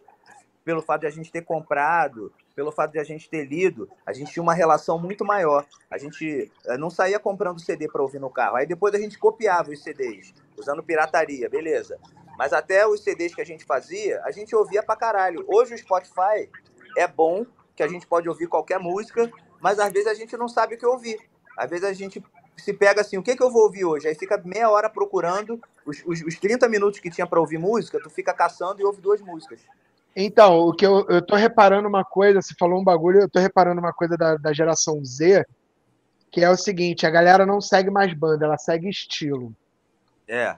pelo fato de a gente ter comprado, pelo fato de a gente ter lido, a gente tinha uma relação muito maior. A gente eh, não saía comprando CD para ouvir no carro. Aí depois a gente copiava os CDs, usando pirataria, beleza. Mas até os CDs que a gente fazia, a gente ouvia pra caralho. Hoje o Spotify é bom, que a gente pode ouvir qualquer música, mas às vezes a gente não sabe o que ouvir. Às vezes a gente se pega assim, o que, que eu vou ouvir hoje? Aí fica meia hora procurando os, os, os 30 minutos que tinha para ouvir música, tu fica caçando e ouve duas músicas. Então, o que eu, eu tô reparando uma coisa, você falou um bagulho, eu tô reparando uma coisa da, da geração Z, que é o seguinte, a galera não segue mais banda, ela segue estilo. É.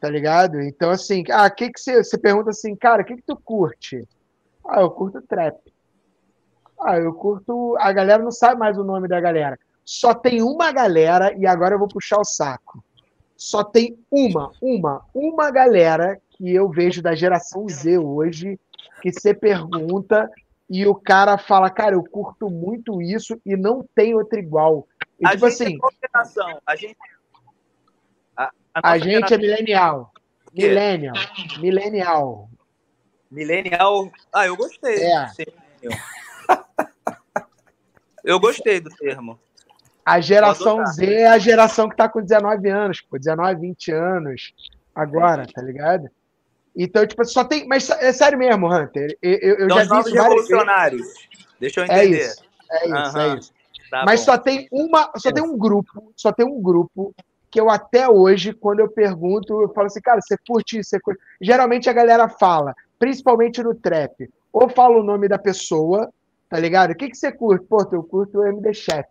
Tá ligado? Então, assim, ah, que que você, você pergunta assim, cara, o que que tu curte? Ah, eu curto trap. Ah, eu curto. A galera não sabe mais o nome da galera. Só tem uma galera, e agora eu vou puxar o saco. Só tem uma, uma, uma galera que eu vejo da geração Z hoje, que você pergunta e o cara fala, cara, eu curto muito isso e não tem outra igual. E, a tipo gente assim, é. A gente, a, a gente é millennial. quê? Millennial. Millennial. Millennial. Ah, eu gostei. É. Eu gostei do termo. A geração. Z é a geração que tá com 19 anos, pô, 19, 20 anos agora, tá ligado? Então, tipo, só tem. Mas é sério mesmo, Hunter. Eu, eu, eu São já vi novos isso revolucionários. Deixa eu É entender. isso, é isso, Aham. é isso. Tá Mas bom. só tem uma, só tem um grupo, só tem um grupo que eu até hoje, quando eu pergunto, eu falo assim, cara, você curte isso? Você curte? Geralmente a galera fala, principalmente no trap, ou fala o nome da pessoa, tá ligado? O que, que você curte? Pô, eu curto o MD Chef.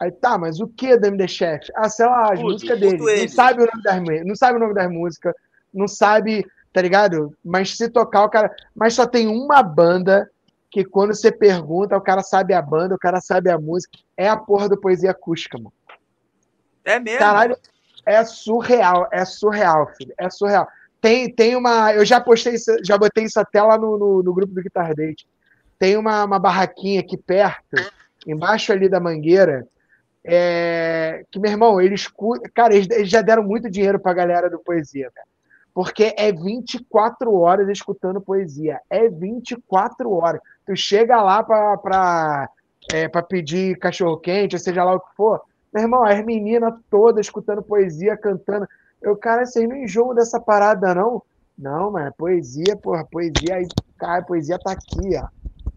Aí tá, mas o que do MD Chef? Ah, sei lá, as músicas dele. Não sabe o nome das não sabe o nome das músicas, não sabe, tá ligado? Mas se tocar o cara, mas só tem uma banda que quando você pergunta, o cara sabe a banda, o cara sabe a música, é a porra do poesia acústica, mano. É mesmo? Caralho, é surreal, é surreal, filho, é surreal. Tem, tem uma. Eu já postei, isso- já botei isso até lá no, no, no grupo do Guitar Date. Tem uma, uma barraquinha aqui perto, embaixo ali da mangueira, é, que, meu irmão, eles. Cara, eles, eles já deram muito dinheiro pra galera do Poesia, cara. Porque é 24 horas escutando poesia. É 24 horas. Tu chega lá pra, pra, é, pra pedir cachorro-quente, seja lá o que for. Meu irmão, as meninas todas escutando poesia, cantando. Eu, cara, vocês não enjoam dessa parada, não? Não, mano, poesia, porra, poesia aí, cara, poesia tá aqui, ó.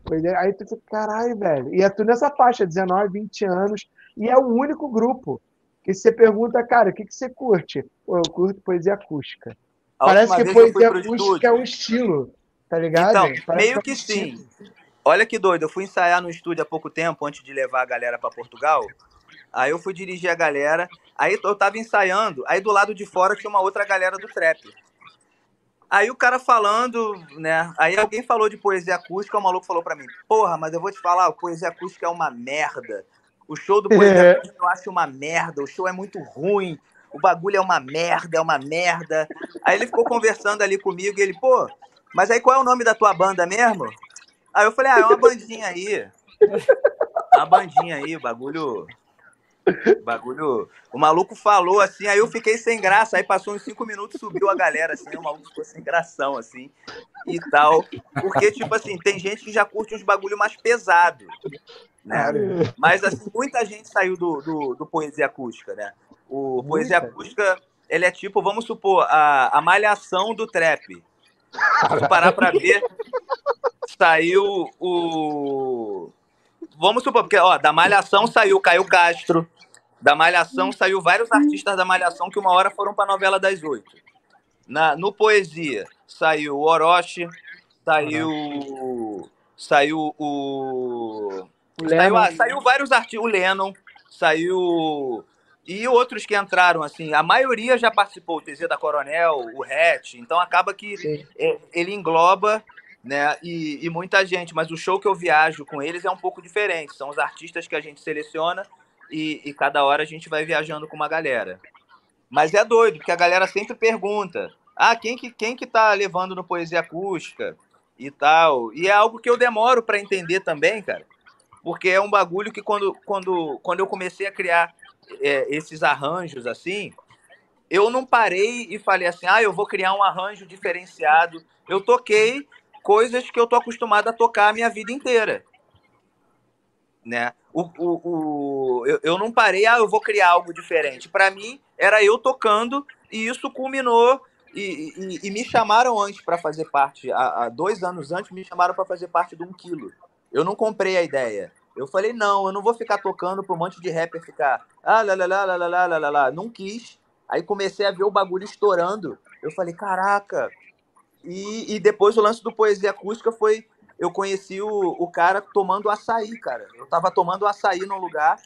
Poesia, aí tu fica, caralho, velho. E é tudo nessa faixa, 19, 20 anos. E é o único grupo que você pergunta, cara, o que, que você curte? Pô, eu curto poesia acústica. A Parece que pro acústica estúdio. é um estilo, tá ligado? Então, Parece meio é um que estilo. sim. Olha que doido, eu fui ensaiar no estúdio há pouco tempo, antes de levar a galera pra Portugal. Aí eu fui dirigir a galera, aí eu tava ensaiando, aí do lado de fora tinha uma outra galera do trap. Aí o cara falando, né? Aí alguém falou de poesia acústica, o maluco falou pra mim: Porra, mas eu vou te falar, o poesia acústica é uma merda. O show do poesia É. acústica eu acho uma merda, o show é muito ruim, o bagulho é uma merda, é uma merda. Aí ele ficou conversando ali comigo e ele, pô, mas aí qual é o nome da tua banda mesmo? Aí eu falei, ah, é uma bandinha aí. Uma bandinha aí, bagulho. O Bagulho. O maluco falou assim, aí eu fiquei sem graça. Aí passou uns cinco minutos, subiu a galera, assim, o maluco ficou sem gração, assim, e tal. Porque, tipo assim, tem gente que já curte uns bagulho mais pesado. Né? Mas assim, muita gente saiu do, do, do Poesia Acústica, né? O Poesia Muita. Acústica, ele é tipo, vamos supor, a, a malhação do trap. Se parar pra ver, saiu o. Vamos supor, porque, ó, da Malhação saiu Caio Castro. Da Malhação saiu vários artistas da Malhação que uma hora foram pra novela das oito. Na, no Poesia saiu o Orochi, saiu. Saiu o. Saiu, ah, saiu vários artistas. O Lennon, saiu. E outros que entraram, assim. A maioria já participou, o TZ da Coronel, o Hatch. Então acaba que é, ele engloba, né? E, e muita gente. Mas o show que eu viajo com eles é um pouco diferente. São os artistas que a gente seleciona e, e cada hora a gente vai viajando com uma galera. Mas é doido, porque a galera sempre pergunta: ah, quem que, quem que tá levando no Poesia Acústica e tal? E é algo que eu demoro para entender também, cara. Porque é um bagulho que quando, quando, quando eu comecei a criar é, esses arranjos assim, eu não parei e falei assim, ah, eu vou criar um arranjo diferenciado. Eu toquei coisas que eu tô acostumado a tocar a minha vida inteira. Né? O, o, o, eu, eu não parei, ah, eu vou criar algo diferente. Para mim, era eu tocando e isso culminou. E, e, e me chamaram antes para fazer parte, há, há, dois anos antes, me chamaram para fazer parte do um quilo. Eu não comprei a ideia. Eu falei, não, eu não vou ficar tocando para um monte de rapper ficar. Ah, lá, lá, lá, lá, lá, lá, lá, lá. Não quis. Aí comecei a ver o bagulho estourando. Eu falei, caraca. E, e depois o lance do Poesia Acústica foi. Eu conheci o, o cara tomando açaí, cara. Eu tava tomando açaí num lugar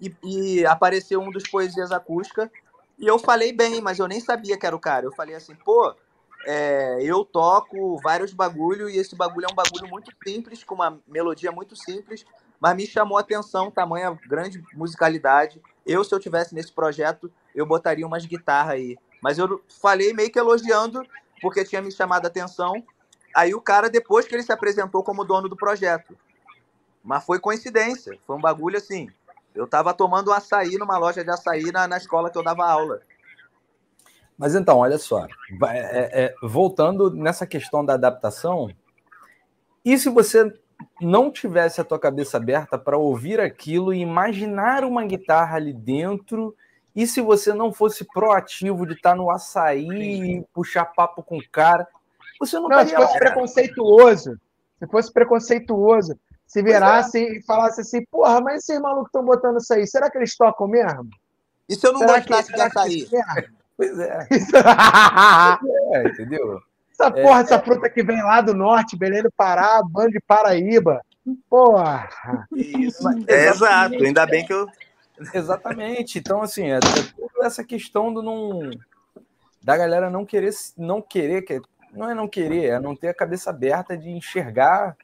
e, e apareceu um dos Poesias Acústica. E eu falei bem, mas eu nem sabia que era o cara. Eu falei assim, pô, é, eu toco vários bagulho e esse bagulho é um bagulho muito simples, com uma melodia muito simples, mas me chamou a atenção, tamanha grande musicalidade. Eu, se eu tivesse nesse projeto, eu botaria umas guitarras aí. Mas eu falei meio que elogiando, porque tinha me chamado a atenção. Aí o cara, depois que ele se apresentou como dono do projeto. Mas foi coincidência, foi um bagulho assim. Eu tava tomando um açaí numa loja de açaí na, na escola que eu dava aula. Mas então, olha só, é, é, voltando nessa questão da adaptação, e se você não tivesse a tua cabeça aberta para ouvir aquilo e imaginar uma guitarra ali dentro, e se você não fosse proativo de estar tá no açaí e puxar papo com o cara, você não, não se fosse lá, preconceituoso, se fosse preconceituoso, se virasse é. e falasse assim, porra, mas esses malucos estão botando isso aí, será que eles tocam mesmo? E se eu não será gostasse que, de açaí? Pois é. é. Entendeu? Essa porra, é, essa fruta que vem lá do norte, Belém do Pará, Bando de Paraíba. Porra! Isso. É, exato, ainda bem que eu. Exatamente. Então, assim, é, é toda essa questão do não. Da galera não querer, não querer, que não é não querer, é não ter a cabeça aberta de enxergar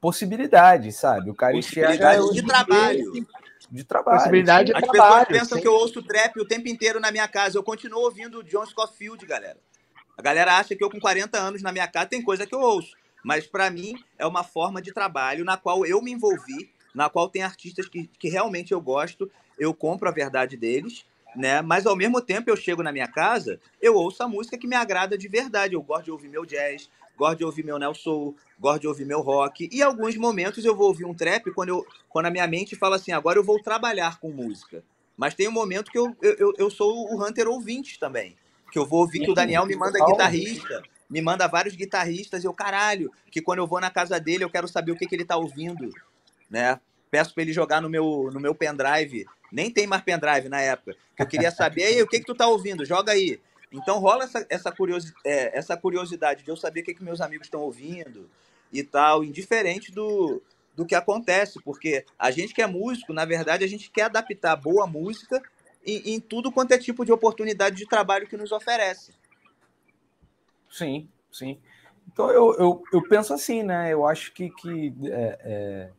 possibilidades, sabe? O cara enxerga. de trabalho de trabalho. Possibilidade de As trabalho. pessoas pensam sim. que eu ouço trap o tempo inteiro na minha casa. Eu continuo ouvindo o John Scofield, galera. A galera acha que eu, com 40 anos na minha casa, tem coisa que eu ouço. Mas, para mim, é uma forma de trabalho na qual eu me envolvi, na qual tem artistas que, que realmente eu gosto, eu compro a verdade deles, né? Mas, ao mesmo tempo, eu chego na minha casa, eu ouço a música que me agrada de verdade. Eu gosto de ouvir meu jazz, gosto de ouvir meu Nelson, gosto de ouvir meu rock. E alguns momentos eu vou ouvir um trap quando, eu, quando a minha mente fala assim, agora eu vou trabalhar com música. Mas tem um momento que eu, eu, eu sou o Hunter ouvinte também. Que eu vou ouvir que o Daniel me manda guitarrista, me manda vários guitarristas, e eu, caralho, que quando eu vou na casa dele eu quero saber o que, que ele tá ouvindo, né? Peço para ele jogar no meu, no meu pendrive. Nem tem mais pendrive na época. Que eu queria saber, aí, o que, que tu tá ouvindo? Joga aí. Então rola essa, essa, curiosi é, essa curiosidade de eu saber o que, que meus amigos estão ouvindo e tal, indiferente do, do que acontece, porque a gente que é músico, na verdade, a gente quer adaptar boa música em, em tudo quanto é tipo de oportunidade de trabalho que nos oferece. Sim, sim. Então eu, eu, eu penso assim, né? Eu acho que, que é, é,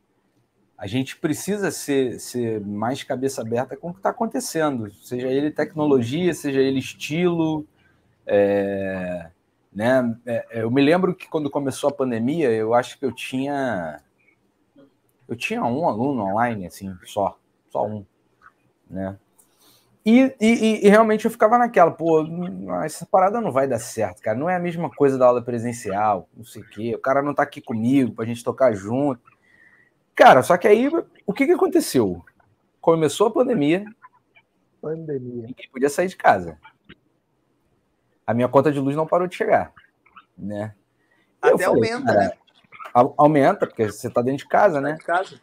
a gente precisa ser, ser mais cabeça aberta com o que está acontecendo, seja ele tecnologia, seja ele estilo. É, né? É, eu me lembro que quando começou a pandemia, eu acho que eu tinha eu tinha um aluno online, assim, só, só um, né? E, e, e, realmente eu ficava naquela, pô, essa parada não vai dar certo, cara. Não é a mesma coisa da aula presencial, não sei o quê. O cara não tá aqui comigo pra gente tocar junto. Cara, só que aí, o que, que aconteceu? Começou a pandemia. Pandemia. Ninguém podia sair de casa. A minha conta de luz não parou de chegar, né? Até falei, aumenta, né? Aumenta, porque você tá dentro de casa, né? De casa.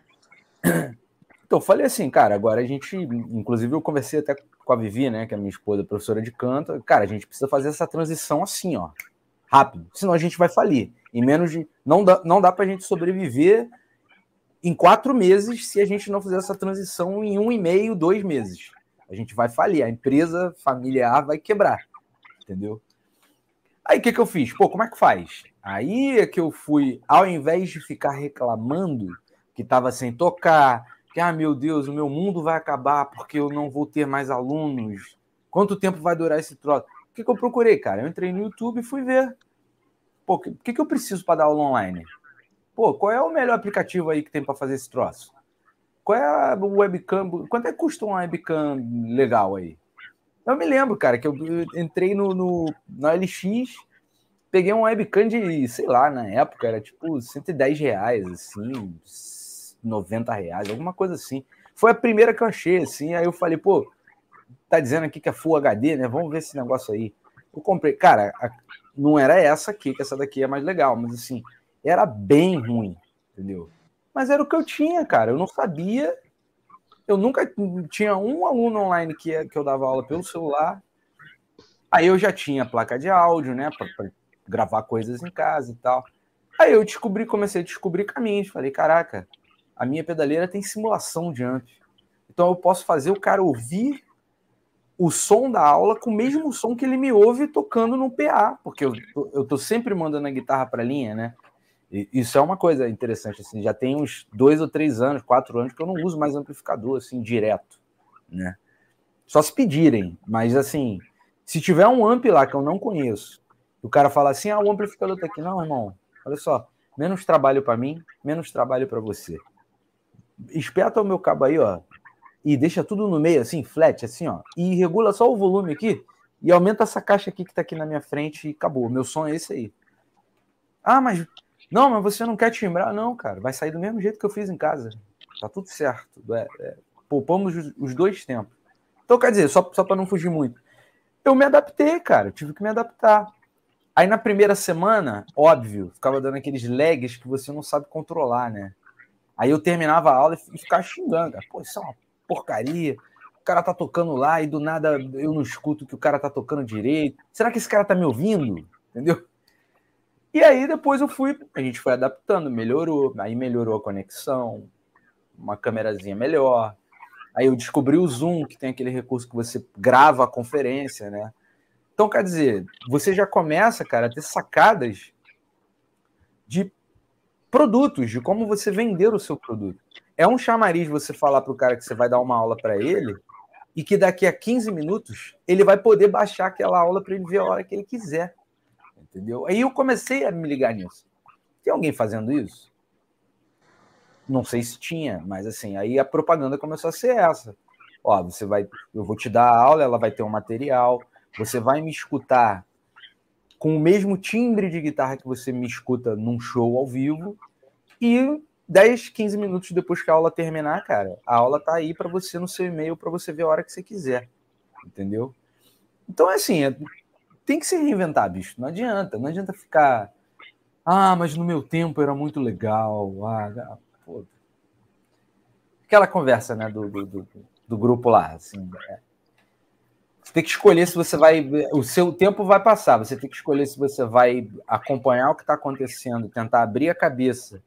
Então, eu falei assim, cara, agora a gente, inclusive eu conversei até com a Vivi, né, que é minha esposa, professora de canto, cara, a gente precisa fazer essa transição assim, ó, rápido, senão a gente vai falir. Em menos de, não dá, não dá pra gente sobreviver em quatro meses se a gente não fizer essa transição em um e meio, dois meses. A gente vai falir, a empresa familiar vai quebrar, entendeu? Aí o que, que eu fiz? Pô, como é que faz? Aí é que eu fui, ao invés de ficar reclamando que estava sem tocar, que, ah, meu Deus, o meu mundo vai acabar porque eu não vou ter mais alunos, quanto tempo vai durar esse troço? O que, que eu procurei, cara? Eu entrei no YouTube e fui ver. Pô, o que, que eu preciso para dar aula online? Pô, qual é o melhor aplicativo aí que tem para fazer esse troço? Qual é a webcam? Quanto é que custa uma webcam legal aí? Eu me lembro, cara, que eu entrei no, no, na LX, peguei um webcam de, sei lá, na época era tipo 110 reais, assim, 90 reais, alguma coisa assim. Foi a primeira que eu achei, assim, aí eu falei, pô, tá dizendo aqui que é Full HD, né? Vamos ver esse negócio aí. Eu comprei, cara, a, não era essa aqui, que essa daqui é mais legal, mas assim, era bem ruim, entendeu? Mas era o que eu tinha, cara. Eu não sabia. Eu nunca tinha um aluno online que, que eu dava aula pelo celular. Aí eu já tinha placa de áudio, né? Para gravar coisas em casa e tal. Aí eu descobri, comecei a descobrir caminhos. Falei, caraca, a minha pedaleira tem simulação de amp. Então eu posso fazer o cara ouvir o som da aula com o mesmo som que ele me ouve tocando no PA, porque eu, eu tô sempre mandando a guitarra para linha, né? Isso é uma coisa interessante, assim, já tem uns dois ou três anos, quatro anos que eu não uso mais amplificador, assim, direto, né? Só se pedirem, mas assim, se tiver um amp lá que eu não conheço, o cara fala assim, ah, o amplificador tá aqui, não, irmão, olha só, menos trabalho para mim, menos trabalho para você. Espeta o meu cabo aí, ó, e deixa tudo no meio, assim, flat, assim, ó, e regula só o volume aqui e aumenta essa caixa aqui que tá aqui na minha frente e acabou. Meu som é esse aí. Ah, mas não, mas você não quer timbrar? Não, cara, vai sair do mesmo jeito que eu fiz em casa. Tá tudo certo. É, é, poupamos os dois tempos. Então, quer dizer, só, só para não fugir muito. Eu me adaptei, cara, tive que me adaptar. Aí na primeira semana, óbvio, ficava dando aqueles lags que você não sabe controlar, né? Aí eu terminava a aula e ficava xingando, cara. Pô, isso é uma porcaria. O cara tá tocando lá e do nada eu não escuto que o cara tá tocando direito. Será que esse cara tá me ouvindo? Entendeu? E aí depois eu fui, a gente foi adaptando, melhorou, aí melhorou a conexão, uma câmerazinha melhor. Aí eu descobri o Zoom, que tem aquele recurso que você grava a conferência, né? Então, quer dizer, você já começa, cara, a ter sacadas de produtos, de como você vender o seu produto. É um chamariz você falar para o cara que você vai dar uma aula para ele e que daqui a 15 minutos ele vai poder baixar aquela aula para ele ver a hora que ele quiser. Entendeu? Aí eu comecei a me ligar nisso. Tem alguém fazendo isso? Não sei se tinha, mas assim, aí a propaganda começou a ser essa. Ó, você vai, eu vou te dar a aula, ela vai ter um material, você vai me escutar com o mesmo timbre de guitarra que você me escuta num show ao vivo e 10, 15 minutos depois que a aula terminar, cara, a aula tá aí para você no seu e-mail para você ver a hora que você quiser. Entendeu? Então, é assim, é, tem que se reinventar, bicho. Não adianta. Não adianta ficar. Ah, mas no meu tempo era muito legal. Ah, ah pô. Aquela conversa, né, do, do, do, do grupo lá. Assim, é. Você tem que escolher se você vai. O seu tempo vai passar. Você tem que escolher se você vai acompanhar o que está acontecendo, tentar abrir a cabeça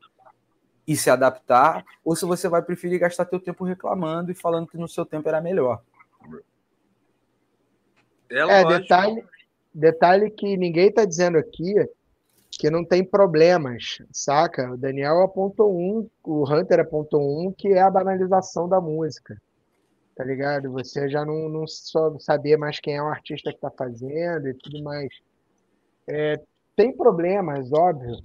e se adaptar, ou se você vai preferir gastar teu tempo reclamando e falando que no seu tempo era melhor. É, é detalhe, detalhe que ninguém está dizendo aqui que não tem problemas, saca? O Daniel apontou um, o Hunter apontou um, que é a banalização da música, tá ligado? Você já não, não só sabia mais quem é o artista que está fazendo e tudo mais. É, tem problemas, óbvio,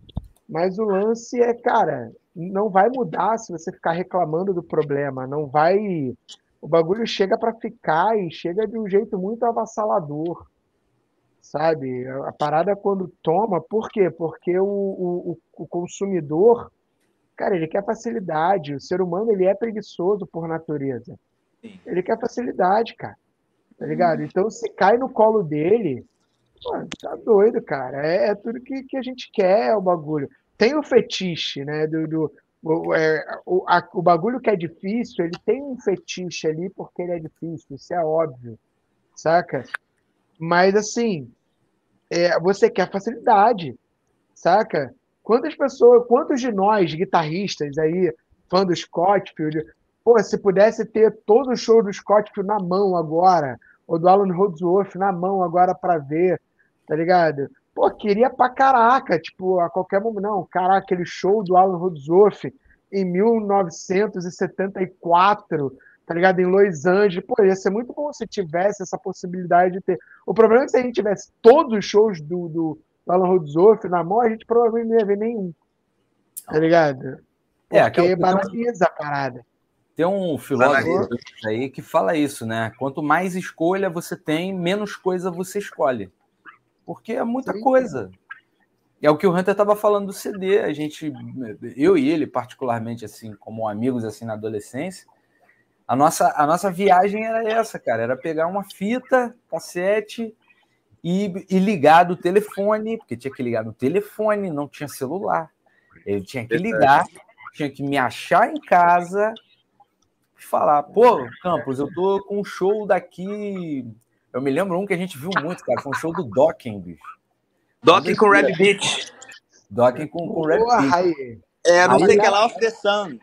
mas o lance é, cara, não vai mudar se você ficar reclamando do problema. Não vai. O bagulho chega para ficar e chega de um jeito muito avassalador. Sabe? A parada quando toma, por quê? Porque o, o, o consumidor, cara, ele quer facilidade. O ser humano, ele é preguiçoso por natureza. Ele quer facilidade, cara. Tá ligado? Então, se cai no colo dele, pô, tá doido, cara. É, é tudo que, que a gente quer, o bagulho tem o fetiche, né? Do, do o, é, o, a, o bagulho que é difícil, ele tem um fetiche ali porque ele é difícil, isso é óbvio, saca? Mas assim, é, você quer facilidade, saca? Quantas pessoas, quantos de nós, guitarristas aí, fã do Scottfield, pô, se pudesse ter todo o show do Scottfield na mão agora, ou do Alan Holdsworth na mão agora para ver, tá ligado? Pô, queria pra caraca, tipo, a qualquer momento. Não, caraca, aquele show do Alan Rudolph em 1974, tá ligado? Em Los Angeles. Pô, ia ser muito bom se tivesse essa possibilidade de ter. O problema é que se a gente tivesse todos os shows do, do, do Alan Rudolph na mão, a gente provavelmente não ia ver nenhum. Tá ligado? É, Porque é, banaliza a parada. Tem um filósofo aí que fala isso, né? Quanto mais escolha você tem, menos coisa você escolhe porque é muita Sim. coisa. é o que o Hunter estava falando do CD. A gente, eu e ele, particularmente, assim, como amigos assim na adolescência, a nossa, a nossa viagem era essa, cara. Era pegar uma fita, cassete e, e ligar do telefone, porque tinha que ligar no telefone, não tinha celular. Eu tinha que ligar, tinha que me achar em casa e falar, pô, Campos, eu tô com um show daqui. Eu me lembro um que a gente viu muito, cara. Foi um show do Docking, bicho. Docking com Rabbit Beach. Docking com, com Rabbit Beach. É, não sei o que é lá, Off the Sun.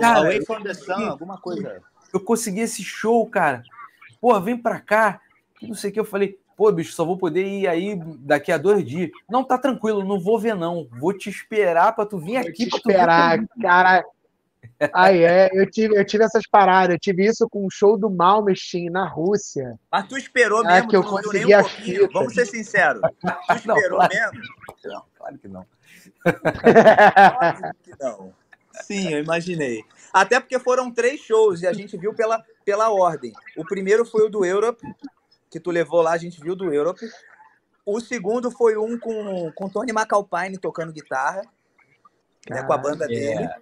Cara, Away from the Sun, alguma coisa. Eu consegui esse show, cara. Pô, vem pra cá. Não sei o que. Eu falei, pô, bicho, só vou poder ir aí daqui a dois dias. Não, tá tranquilo, não vou ver, não. Vou te esperar pra tu vir aqui. Vou te esperar, cara. Aí é, eu tive, eu tive essas paradas, eu tive isso com o show do Malmestin na Rússia. Mas tu esperou Ah, mesmo, que eu não viu consegui nem um pouquinho. fita. Vamos ser sinceros. Tu Não, esperou claro. mesmo? Não, claro que não. Óbvio que não. Sim, eu imaginei. Até porque foram três shows e a gente viu pela, pela ordem. O primeiro foi o do Europe, que tu levou lá, a gente viu do Europe. O segundo foi um com, com Tony McAlpine tocando guitarra, né, com a banda dele. É,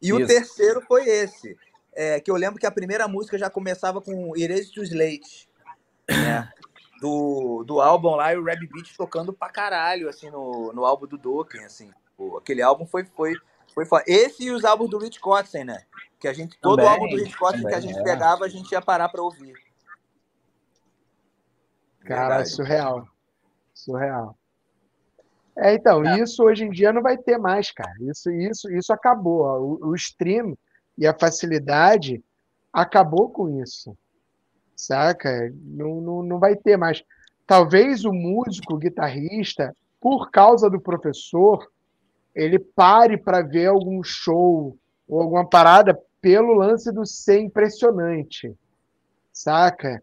E o Isso. terceiro foi esse, é, que eu lembro que a primeira música já começava com Erase to Slate, né? Do, do álbum lá, e o Rab Beat tocando pra caralho, assim, no, no álbum do Dokken, assim. Pô, aquele álbum foi, foi, foi foda. Esse e os álbuns do Rich Kotzen, né? Que a gente, todo Também, álbum do Rich Kotzen que a gente é. pegava, a gente ia parar pra ouvir. Cara, Verdade. surreal. Surreal. É, então, isso hoje em dia não vai ter mais, cara. Isso, isso, isso acabou. ó. O, o stream e a facilidade acabou com isso. Saca? Não, não, não vai ter mais. Talvez o músico, o guitarrista, por causa do professor, ele pare para ver algum show ou alguma parada pelo lance do ser impressionante. Saca?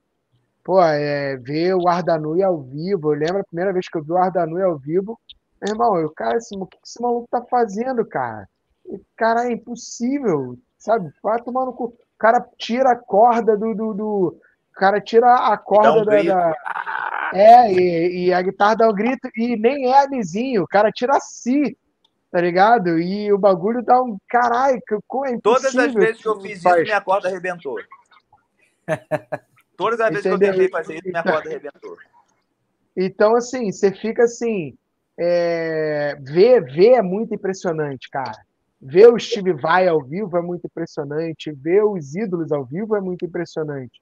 Pô, é, ver o Ardanui ao vivo. Eu lembro a primeira vez que eu vi o Ardanui ao vivo. Meu irmão, eu, cara, esse, o que esse maluco tá fazendo, cara? Cara, é impossível, sabe? Vai tomar no cu. O cara tira a corda do. do, do- o cara tira a corda um da, da- É, e, e a guitarra dá um grito, e nem é anizinho, o cara tira a si, tá ligado? E o bagulho dá um. Caralho, que- como é. Todas as vezes que eu fiz isso, minha corda arrebentou. Todas as vezes que eu tentei fazer isso, minha corda arrebentou. Então, assim, você fica assim. É... Ver, ver é muito impressionante, cara. Ver o Steve Vai ao vivo é muito impressionante. Ver os ídolos ao vivo é muito impressionante.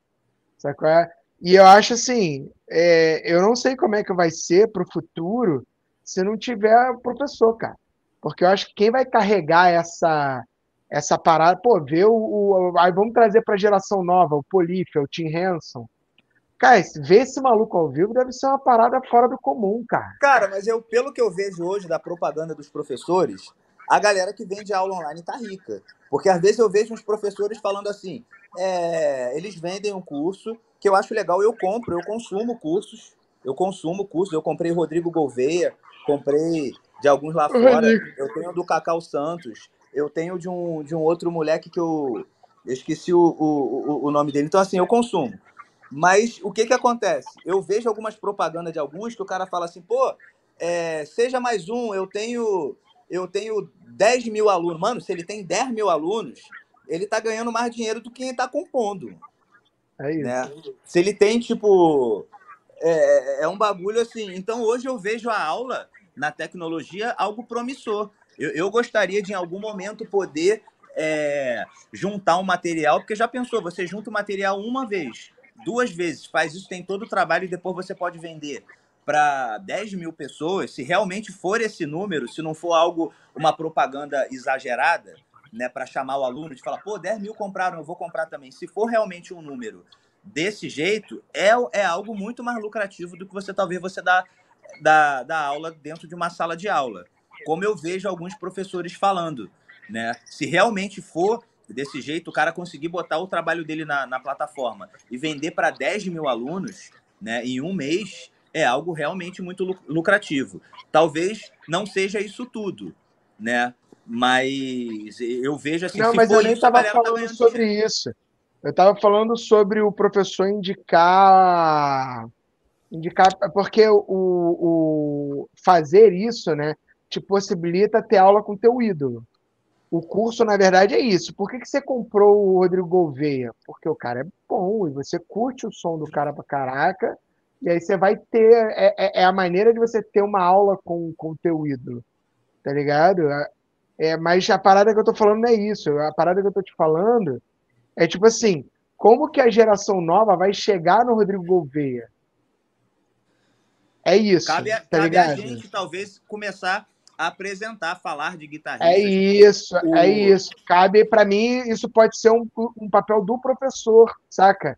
É? E eu acho assim, é, eu não sei como é que vai ser para o futuro se não tiver professor, cara. Porque eu acho que quem vai carregar essa essa parada, pô, ver o, o- aí vamos trazer para a geração nova, o Polífia, o Tim Henson. Cara, ver esse maluco ao vivo deve ser uma parada fora do comum, cara. Cara, mas eu, pelo que eu vejo hoje da propaganda dos professores, a galera que vende aula online tá rica. Porque às vezes eu vejo uns professores falando assim: é, eles vendem um curso que eu acho legal, eu compro, eu consumo cursos, eu consumo cursos, eu comprei Rodrigo Gouveia, comprei de alguns lá fora, eu tenho do Cacau Santos, eu tenho de um, de um outro moleque que eu, eu esqueci o, o, o- nome dele. Então, assim, eu consumo. Mas o que que acontece? Eu vejo algumas propagandas de alguns que o cara fala assim, pô, é, seja mais um, eu tenho, eu tenho 10 mil alunos. Mano, se ele tem 10 mil alunos, ele tá ganhando mais dinheiro do que quem tá compondo, É isso. né? Se ele tem, tipo, é, é um bagulho assim. Então, hoje eu vejo a aula na tecnologia algo promissor. Eu, eu gostaria de, em algum momento, poder é, juntar um material, porque já pensou, você junta o material uma vez, duas vezes, faz isso, tem todo o trabalho e depois você pode vender para 10 mil pessoas, se realmente for esse número, se não for algo, uma propaganda exagerada, né, para chamar o aluno de falar, pô, 10 mil compraram, eu vou comprar também. Se for realmente um número desse jeito, é, é algo muito mais lucrativo do que você talvez você dá da, da aula dentro de uma sala de aula. Como eu vejo alguns professores falando, né? Se realmente for desse jeito, o cara conseguir botar o trabalho dele na, na plataforma e vender para 10 mil alunos, né, em um mês, é algo realmente muito lu- lucrativo. Talvez não seja isso tudo, né? Mas eu vejo assim, Não, se mas for eu nem estava tá falando sobre isso. Eu estava falando sobre o professor indicar Indicar, porque o, o fazer isso, né, te possibilita ter aula com teu ídolo. O curso, na verdade, é isso. Por que, que você comprou o Rodrigo Gouveia? Porque o cara é bom e você curte o som do cara pra caraca. E aí você vai ter. É, é, é a maneira de você ter uma aula com o teu ídolo. Tá ligado? É, é, mas a parada que eu tô falando não é isso. A parada que eu tô te falando é tipo assim: como que a geração nova vai chegar no Rodrigo Gouveia? É isso. Cabe, a, tá cabe a gente, talvez, começar a apresentar, falar de guitarrista. É isso, O- é isso. Cabe, para mim, isso pode ser um, um papel do professor, saca?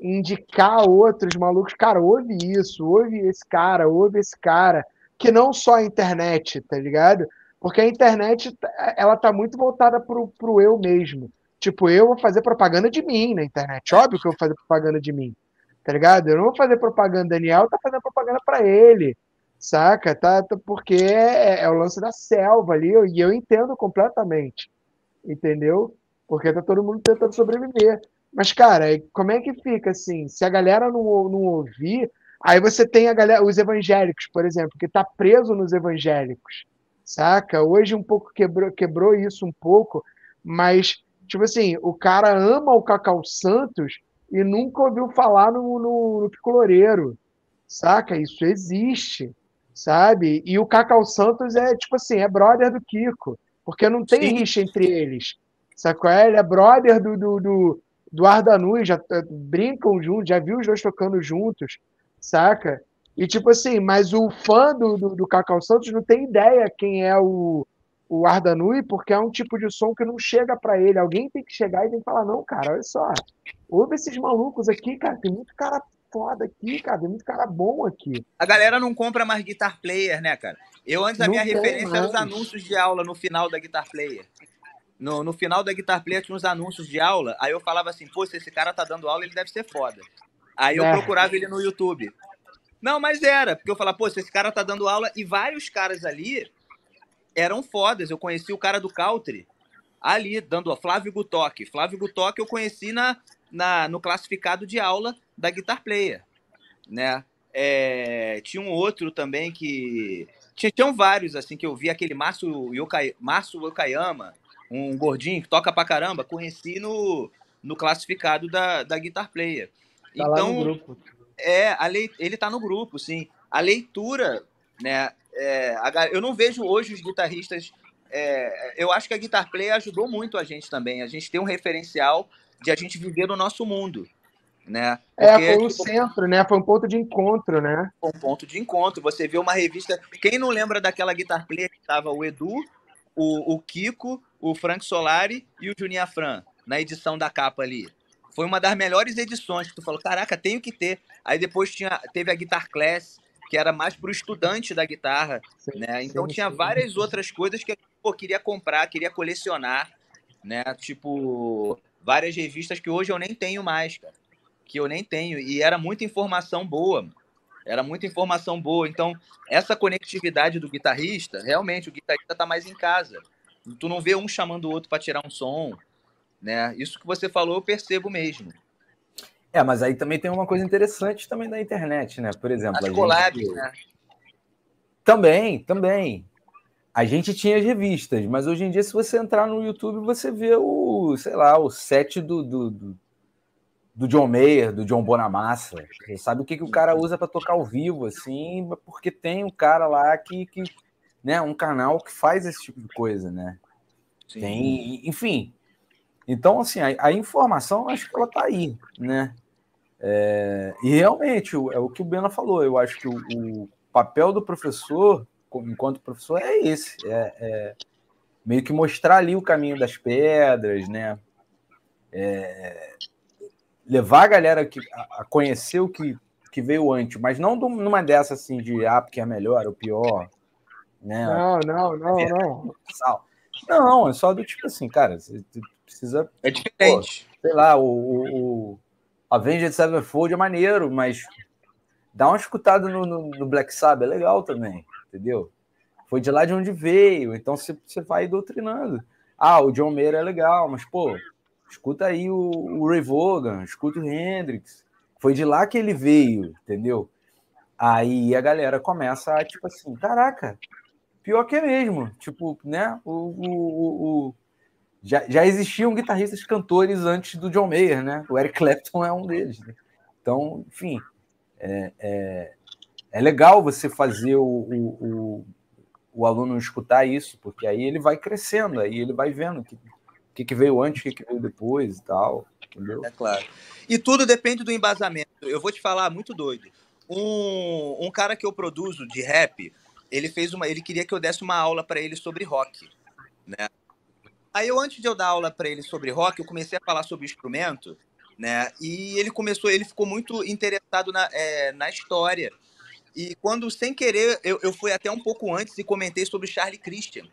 Indicar outros malucos, cara, ouve isso, ouve esse cara, ouve esse cara, que não só a internet, tá ligado? Porque a internet, ela tá muito voltada pro, pro eu mesmo. Tipo, eu vou fazer propaganda de mim na internet. Óbvio que eu vou fazer propaganda de mim, tá ligado? Eu não vou fazer propaganda, Daniel tá fazendo propaganda para ele, saca? Tá, tá- porque é, é o lance da selva ali, e eu entendo completamente, entendeu? Porque tá todo mundo tentando sobreviver. Mas, cara, como é que fica assim? Se a galera não, não ouvir, aí você tem a galera, os evangélicos, por exemplo, que tá preso nos evangélicos, saca? Hoje um pouco quebrou, quebrou isso um pouco, mas, tipo assim, o cara ama o Cacau Santos e nunca ouviu falar no, no, no saca? Isso existe, sabe? E o Cacau Santos é, tipo assim, é brother do Kiko, porque não tem Sim. rixa entre eles, sacou? Ele é brother do, do, do, do Ardanui, já brincam juntos, já viu os dois tocando juntos, saca? E tipo assim, mas o fã do, do, do Cacau Santos não tem ideia quem é o, o Ardanui, porque é um tipo de som que não chega pra ele. Alguém tem que chegar e tem que falar, não, cara, olha só, ouve esses malucos aqui, cara, tem muito cara foda aqui, cara, tem muito cara bom aqui. A galera não compra mais guitar player, né, cara? Eu antes a minha referência era os anúncios de aula no final da guitar player. No, no final da guitar player tinha uns anúncios de aula, aí eu falava assim, pô, se esse cara tá dando aula, ele deve ser foda. Aí eu É. procurava ele no YouTube. Não, mas era, porque eu falava, pô, se esse cara tá dando aula, e vários caras ali eram fodas. Eu conheci o cara do Country ali, dando a Flávio Gutoc. Flávio Gutoc eu conheci na, na, no classificado de aula da Guitar Player, né? É, tinha um outro também que... Tinha, tinham vários, assim, que eu vi. Aquele Márcio Yokai, Márcio Okayama, um gordinho que toca pra caramba. Conheci no, no classificado da, da Guitar Player. Tá então, grupo. é, a lei, ele tá no grupo, sim. A leitura, né? É, eu não vejo hoje os guitarristas. é, eu acho que a Guitar Play ajudou muito a gente também. A gente tem um referencial de a gente viver no nosso mundo, né? É, Porque, foi um tipo, centro, né? Foi um ponto de encontro, né? um ponto de encontro. Você vê uma revista. Quem não lembra daquela Guitar Play que tava o Edu, o, o Kiko, o Frank Solari e o Juninho Fran na edição da capa ali. Foi uma das melhores edições que tu falou, caraca, tenho que ter. Aí depois tinha, teve a Guitar Class, que era mais pro estudante da guitarra, Sim, né? Então sim, tinha sim. várias outras coisas que eu queria comprar, queria colecionar, né? Tipo, várias revistas que hoje eu nem tenho mais, cara. Que eu nem tenho. E era muita informação boa. Era muita informação boa. Então, essa conectividade do guitarrista, realmente, o guitarrista tá mais em casa. Tu não vê um chamando o outro para tirar um som, né? Isso que você falou, eu percebo mesmo. É, mas aí também tem uma coisa interessante também da internet, né? Por exemplo, As gente- collabs, né? Também, também. A gente tinha as revistas, mas hoje em dia, se você entrar no YouTube, você vê o, sei lá, o set do, do, do, do John Mayer, do John Bonamassa. Você sabe o que, que o cara usa para tocar ao vivo, assim, porque tem um cara lá que, que, né, um canal que faz esse tipo de coisa, né? Sim. Tem, enfim. Então, assim, a, a informação, acho que ela tá aí, né? É, e realmente, é o que o Bena falou. Eu acho que o, o papel do professor, enquanto professor, é esse: é, é meio que mostrar ali o caminho das pedras, né? É, levar a galera que, a, a conhecer o que, que veio antes, mas não do- numa dessa assim de ah, porque é melhor ou pior, né? Não, não, não, não. Sal. Não, é só do tipo assim, cara, você precisa, É diferente. sei lá, o, o, o Avenged Sevenfold é maneiro, mas dá uma escutada no, no, no Black Sabbath, é legal também, entendeu? Foi de lá de onde veio, então você, vai doutrinando. Ah, o John Mayer é legal, mas, pô, escuta aí o, o Ray Vaughan, escuta o Hendrix. Foi de lá que ele veio, entendeu? Aí a galera começa a, tipo assim, caraca, pior que é mesmo. Tipo, né? O, o, o, já, já existiam guitarristas cantores antes do John Mayer, né? O Eric Clapton é um deles. Né? Então, enfim, é, é, é, legal você fazer o, o, o, aluno escutar isso, porque aí ele vai crescendo, aí ele vai vendo o que, que, que veio antes, o que, que veio depois e tal. Entendeu? É claro. E tudo depende do embasamento. Eu vou te falar, muito doido. Um, um cara que eu produzo de rap, ele fez uma, ele queria que eu desse uma aula para ele sobre rock, né? Aí eu antes de eu dar aula para ele sobre rock, eu comecei a falar sobre instrumento, né? E ele começou, ele ficou muito interessado na, é, na história. E quando sem querer eu, eu fui até um pouco antes e comentei sobre Charlie Christian,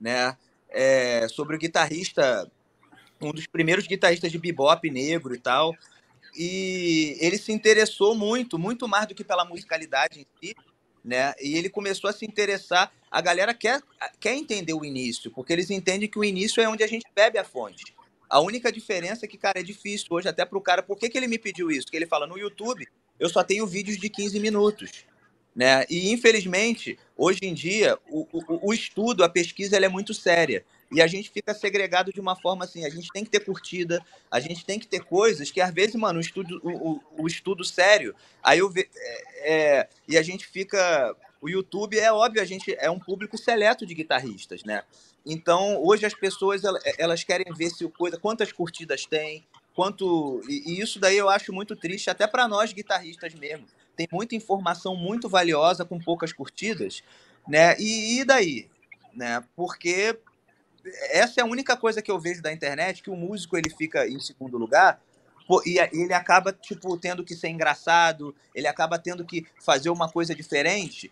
né? É, sobre o guitarrista, um dos primeiros guitarristas de bebop negro e tal. E ele se interessou muito, muito mais do que pela musicalidade em si, né? E ele começou a se interessar. A galera quer, quer entender o início, porque eles entendem que o início é onde a gente bebe a fonte. A única diferença é que, cara, é difícil hoje até para o cara. Por que, que ele me pediu isso? Que ele fala, no YouTube eu só tenho vídeos de 15 minutos. Né? E, infelizmente, hoje em dia, o, o, o estudo, a pesquisa, ela é muito séria e a gente fica segregado de uma forma assim, a gente tem que ter curtida, a gente tem que ter coisas que às vezes, mano, o estudo, o, o estudo sério, aí eu ve, é, é, e a gente fica, o YouTube é óbvio, a gente é um público seleto de guitarristas, né? Então, hoje as pessoas elas querem ver se o coisa, quantas curtidas tem, quanto e, e isso daí eu acho muito triste até para nós guitarristas mesmo. Tem muita informação muito valiosa com poucas curtidas, né? E, e daí, né? Porque essa é a única coisa que eu vejo da internet, que o músico ele fica em segundo lugar e ele acaba tipo tendo que ser engraçado, ele acaba tendo que fazer uma coisa diferente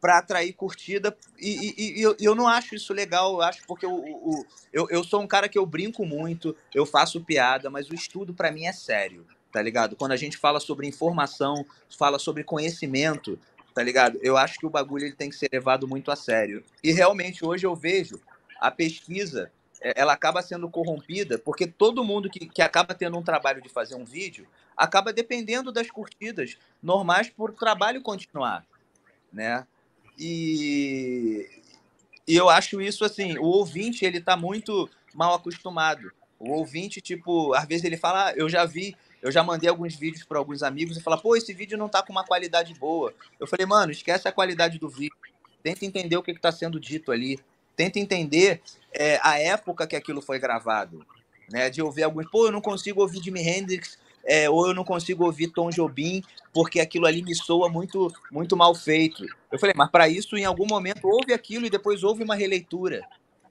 para atrair curtida e, e, e eu, eu, não acho isso legal, eu acho porque eu, eu, eu sou um cara que eu brinco muito, eu faço piada, mas o estudo para mim é sério, tá ligado? Quando a gente fala sobre informação, fala sobre conhecimento, tá ligado? Eu acho que o bagulho ele tem que ser levado muito a sério. E realmente hoje eu vejo a pesquisa é, ela acaba sendo corrompida porque todo mundo que, que acaba tendo um trabalho de fazer um vídeo acaba dependendo das curtidas normais por trabalho continuar, né? E, e eu acho isso assim, o ouvinte ele tá muito mal acostumado. O ouvinte, tipo, às vezes ele fala, ah, eu já vi, eu já mandei alguns vídeos para alguns amigos e fala, pô, esse vídeo não tá com uma qualidade boa. Eu falei, mano, esquece a qualidade do vídeo. Tenta entender o que está sendo dito ali tenta entender é, a época que aquilo foi gravado. Né, de ouvir alguns, pô, eu não consigo ouvir Jimi Hendrix, é, ou eu não consigo ouvir Tom Jobim, porque aquilo ali me soa muito, muito mal feito. Eu falei, mas para isso, em algum momento, ouve aquilo e depois ouve uma releitura.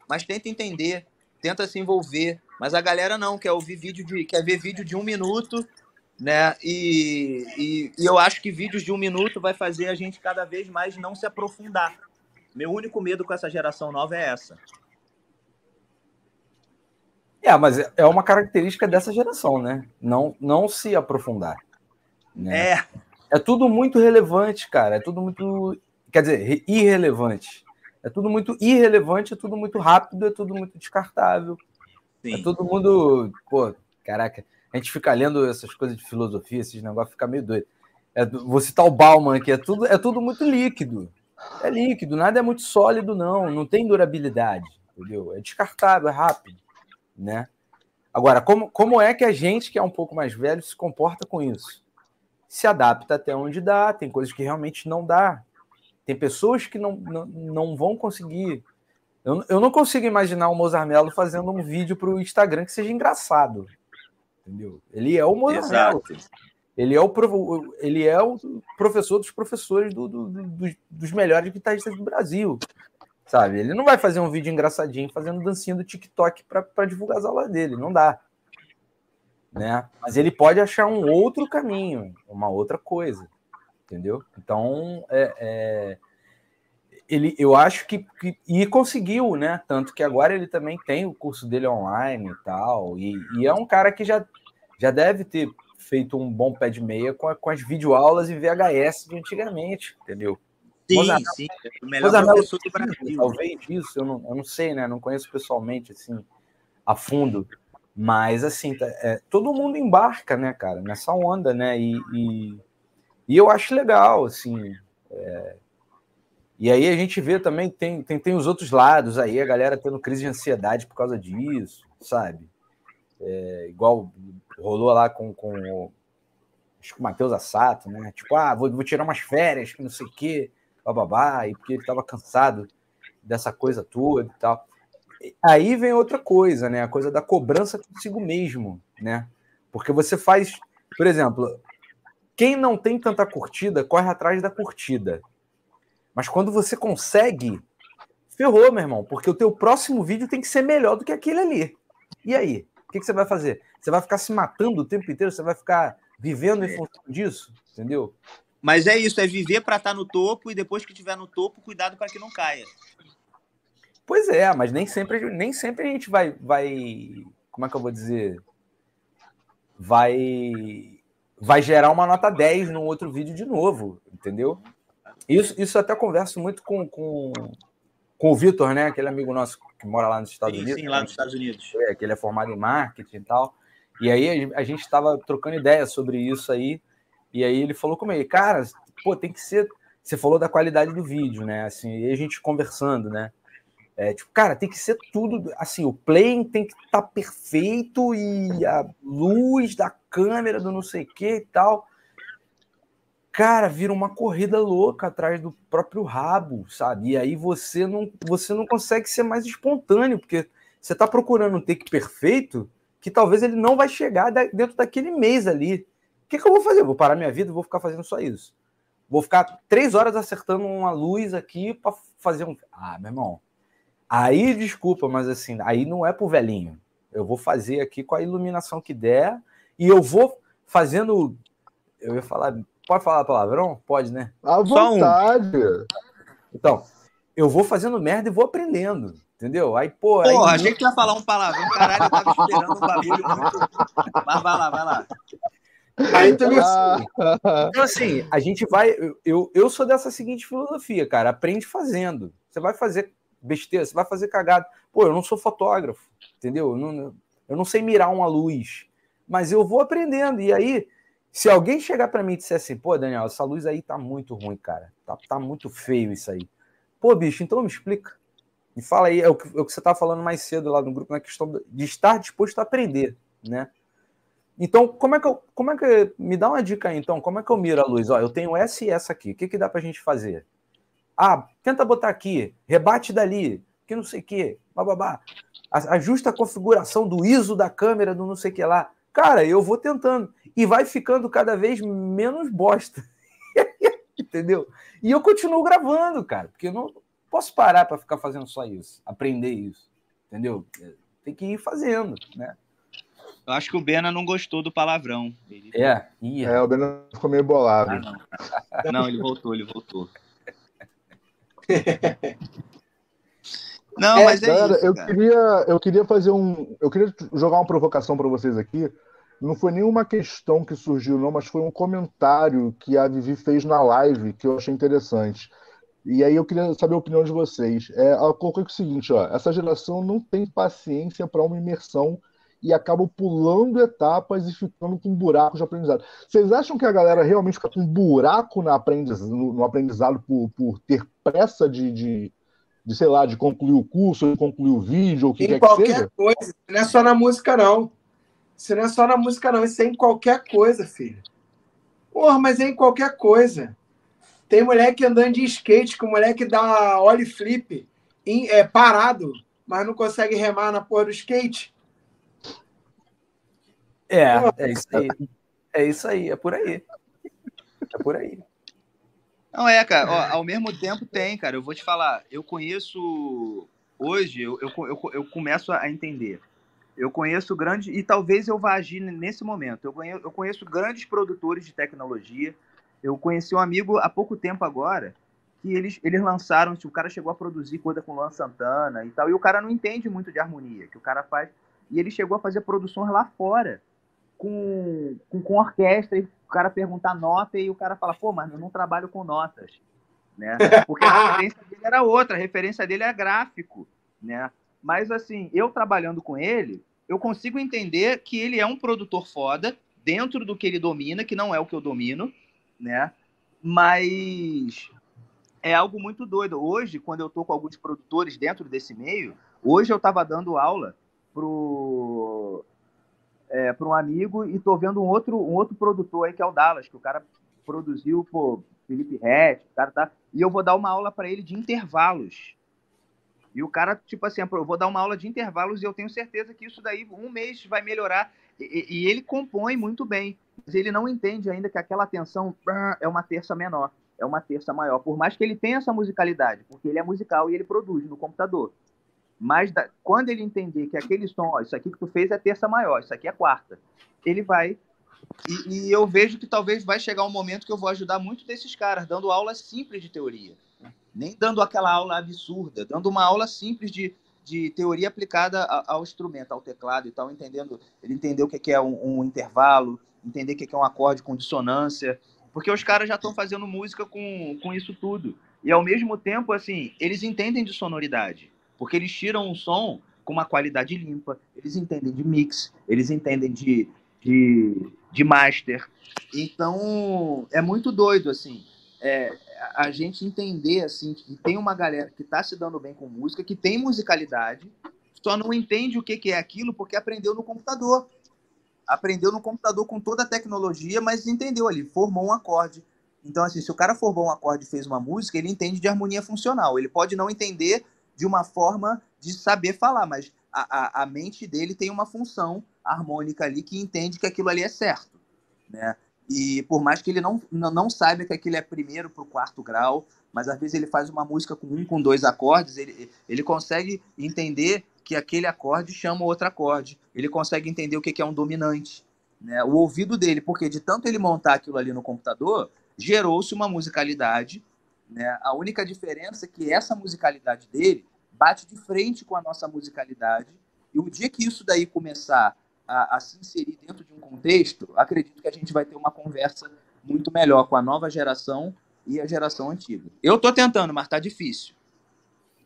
Mas tenta entender, tenta se envolver. Mas a galera não, quer ouvir vídeo de. quer ver vídeo de um minuto, né? E, e, e eu acho que vídeos de um minuto vai fazer a gente cada vez mais não se aprofundar. Meu único medo com essa geração nova é essa. É, mas é uma característica dessa geração, né? Não, não se aprofundar. Né? É. É tudo muito relevante, cara. É tudo muito. Quer dizer, irrelevante. É tudo muito irrelevante, é tudo muito rápido, é tudo muito descartável. Sim. É todo mundo. Pô, caraca, a gente fica lendo essas coisas de filosofia, esses negócios, fica meio doido. É, vou citar o Bauman aqui, é tudo, é tudo muito líquido. É líquido, nada é muito sólido, não. Não tem durabilidade, entendeu? É descartável, é rápido, né? Agora, como, como é que a gente, que é um pouco mais velho, se comporta com isso? Se adapta até onde dá, tem coisas que realmente não dá. Tem pessoas que não, não, não vão conseguir. Eu, eu não consigo imaginar o Mozart Mello fazendo um vídeo para o Instagram que seja engraçado. Entendeu? Ele é o Mozart Mello. Ele é o, ele é o professor dos professores do, do, do, dos melhores guitarristas do Brasil. Sabe? Ele não vai fazer um vídeo engraçadinho fazendo dancinha do TikTok para divulgar as aulas dele. Não dá. Né? Mas ele pode achar um outro caminho, uma outra coisa. Entendeu? Então, é, é ele, eu acho que, que, e conseguiu, né? Tanto que agora ele também tem o curso dele online e tal. E, e é um cara que já, já deve ter feito um bom pé de meia com, a, com as videoaulas e VHS de antigamente, entendeu? Sim, Mozamelo, sim. O melhor Mozamelo, professor do Brasil. Talvez isso, eu não, eu não sei, né? Não conheço pessoalmente, assim, a fundo. Mas, assim, tá, é, todo mundo embarca, né, cara, nessa onda, né? E, e, E eu acho legal, assim. É... E aí a gente vê também, tem, tem, tem os outros lados aí, a galera tendo crise de ansiedade por causa disso, sabe? É, igual rolou lá com, com o, acho que o Matheus Assato, né? Tipo, ah, vou, vou tirar umas férias, que não sei o quê, bababá, e porque ele estava cansado dessa coisa toda e tal. Aí vem outra coisa, né? A coisa da cobrança consigo mesmo, né? Porque você faz, por exemplo, quem não tem tanta curtida corre atrás da curtida. Mas quando você consegue, ferrou, meu irmão, porque o teu próximo vídeo tem que ser melhor do que aquele ali. E aí? O que, que você vai fazer? Você vai ficar se matando o tempo inteiro? Você vai ficar vivendo em função disso? Entendeu? Mas é isso, é viver para estar tá no topo e depois que estiver no topo, cuidado para que não caia. Pois é, mas nem sempre, nem sempre a gente vai, vai, como é que eu vou dizer, vai, vai gerar uma nota 10 no outro vídeo de novo, entendeu? Isso, isso até converso muito com, com, com o Vitor, né? Aquele amigo nosso que mora lá nos Estados sim, Unidos. Sim, lá nos Estados Unidos. É, que ele é formado em marketing e tal. E aí a gente estava trocando ideias sobre isso aí. E aí ele falou comigo, cara, pô, tem que ser. Você falou da qualidade do vídeo, né? Assim, e a gente conversando, né? É, tipo, cara, tem que ser tudo. Assim, o playing tem que estar tá perfeito e a luz da câmera do não sei o que e tal. Cara, vira uma corrida louca atrás do próprio rabo, sabe? E aí você não, você não consegue ser mais espontâneo, porque você está procurando um take perfeito que talvez ele não vai chegar dentro daquele mês ali. O que, que eu vou fazer? vou parar minha vida vou ficar fazendo só isso. Vou ficar três horas acertando uma luz aqui para fazer um. Ah, meu irmão, Aí, desculpa, mas assim, aí não é pro velhinho. Eu vou fazer aqui com a iluminação que der e eu vou fazendo. Eu ia falar. Pode falar palavrão? Pode, né? À vontade. Um. Então, eu vou fazendo merda e vou aprendendo. Entendeu? Aí, pô. Porra, aí... achei que ia falar um palavrão. Caralho, eu tava esperando um bagulho muito. Mas vai lá, vai lá. Aí também assim. Então, assim, a gente vai. Eu, eu sou dessa seguinte filosofia, cara. Aprende fazendo. Você vai fazer besteira, você vai fazer cagada. Pô, eu não sou fotógrafo, entendeu? Eu não, eu não sei mirar uma luz, mas eu vou aprendendo. E aí, se alguém chegar para mim e disser assim, pô, Daniel, essa luz aí tá muito ruim, cara, tá, tá muito feio isso aí. Pô, bicho, então me explica. Me fala aí, é o que, é o que você estava falando mais cedo lá no grupo, na questão de estar disposto a aprender, né? Então, como é que eu, como é que me dá uma dica aí, então, como é que eu miro a luz? Ó, eu tenho essa e essa aqui. O que que dá para a gente fazer? Ah, tenta botar aqui, rebate dali, que não sei o quê, bababá. Ajusta a configuração do ISO da câmera, do não sei o que lá. Cara, eu vou tentando. E vai ficando cada vez menos bosta. Entendeu? E eu continuo gravando, cara, porque eu não posso parar para ficar fazendo só isso, aprender isso. Entendeu? Tem que ir fazendo, né? Eu acho que o Bena não gostou do palavrão. Ele... É, ia. é, o Bena ficou meio bolado. Ah, não. não, ele voltou, ele voltou. Não, é, mas é cara, isso, eu queria, eu queria fazer um, eu queria jogar uma provocação para vocês aqui. Não foi nenhuma questão que surgiu, não, mas foi um comentário que a Vivi fez na live que eu achei interessante. E aí eu queria saber a opinião de vocês. É, ela colocou o seguinte, ó, essa geração não tem paciência para uma imersão e acabam pulando etapas e ficando com buracos de aprendizado. Vocês acham que a galera realmente fica com um buraco no aprendizado, no aprendizado por, por ter pressa de, de, de, sei lá, de concluir o curso, de concluir o vídeo, ou o que em quer qualquer que seja? coisa. Não é só na música, não. Isso não é só na música, não. Isso é em qualquer coisa, filho. Porra, mas é em qualquer coisa. Tem moleque andando de skate, com moleque dá ollie flip em, é, parado, mas não consegue remar na porra do skate. É, é isso aí. É isso aí, é por aí. É por aí. Não é, cara. Ó, ao mesmo tempo tem, cara. Eu vou te falar. Eu conheço hoje. Eu, eu, eu, eu começo a entender. Eu conheço grandes e talvez eu vá agir nesse momento. Eu conheço, eu conheço grandes produtores de tecnologia. Eu conheci um amigo há pouco tempo agora que eles, eles lançaram. O cara chegou a produzir coisa com Luan Santana e tal. E o cara não entende muito de harmonia que o cara faz. E ele chegou a fazer produções lá fora com, com, com orquestra e o cara perguntar nota e o cara fala, pô, mas eu não trabalho com notas, né? Porque a referência dele era outra, a referência dele é gráfico, né? Mas assim, eu trabalhando com ele, eu consigo entender que ele é um produtor foda dentro do que ele domina, que não é o que eu domino, né? mas é algo muito doido. Hoje, quando eu tô com alguns produtores dentro desse meio, hoje eu estava dando aula pro é, para um amigo e tô vendo um outro um outro produtor aí que é o Dallas, que o cara produziu, pô, Felipe Rett, o cara tá, e eu vou dar uma aula para ele de intervalos. E o cara, tipo assim, eu vou dar uma aula de intervalos e eu tenho certeza que isso daí, um mês, vai melhorar. E, e ele compõe muito bem, mas ele não entende ainda que aquela tensão é uma terça menor, é uma terça maior. Por mais que ele tenha essa musicalidade, porque ele é musical e ele produz no computador. Mas da, quando ele entender que aquele som, ó, isso aqui que tu fez é terça maior, isso aqui é quarta, ele vai. E, e eu vejo que talvez vai chegar um momento que eu vou ajudar muito desses caras, dando aulas simples de teoria nem dando aquela aula absurda, dando uma aula simples de, de teoria aplicada ao instrumento, ao teclado e tal, entendendo, ele entendeu o que é um, um intervalo, entender o que é um acorde com dissonância, porque os caras já estão fazendo música com, com isso tudo. E ao mesmo tempo, assim, eles entendem de sonoridade, porque eles tiram um som com uma qualidade limpa, eles entendem de mix, eles entendem de, de, de master. Então, é muito doido, assim é, a gente entender assim que tem uma galera que está se dando bem com música, que tem musicalidade, só não entende o que, que é aquilo porque aprendeu no computador. Aprendeu no computador com toda a tecnologia, mas entendeu ali, formou um acorde. Então, assim, se o cara formou um acorde e fez uma música, ele entende de harmonia funcional. Ele pode não entender de uma forma de saber falar, mas a, a, a mente dele tem uma função harmônica ali que entende que aquilo ali é certo. Né? E por mais que ele não, não saiba que aquilo é primeiro para o quarto grau, mas às vezes ele faz uma música com um, com dois acordes, ele, ele consegue entender que aquele acorde chama outro acorde. Ele consegue entender o que é um dominante. Né? O ouvido dele, porque de tanto ele montar aquilo ali no computador, gerou-se uma musicalidade. Né? A única diferença é que essa musicalidade dele bate de frente com a nossa musicalidade. E o dia que isso daí começar a, a, se inserir dentro de um contexto, acredito que a gente vai ter uma conversa muito melhor com a nova geração e a geração antiga. Eu estou tentando, mas está difícil.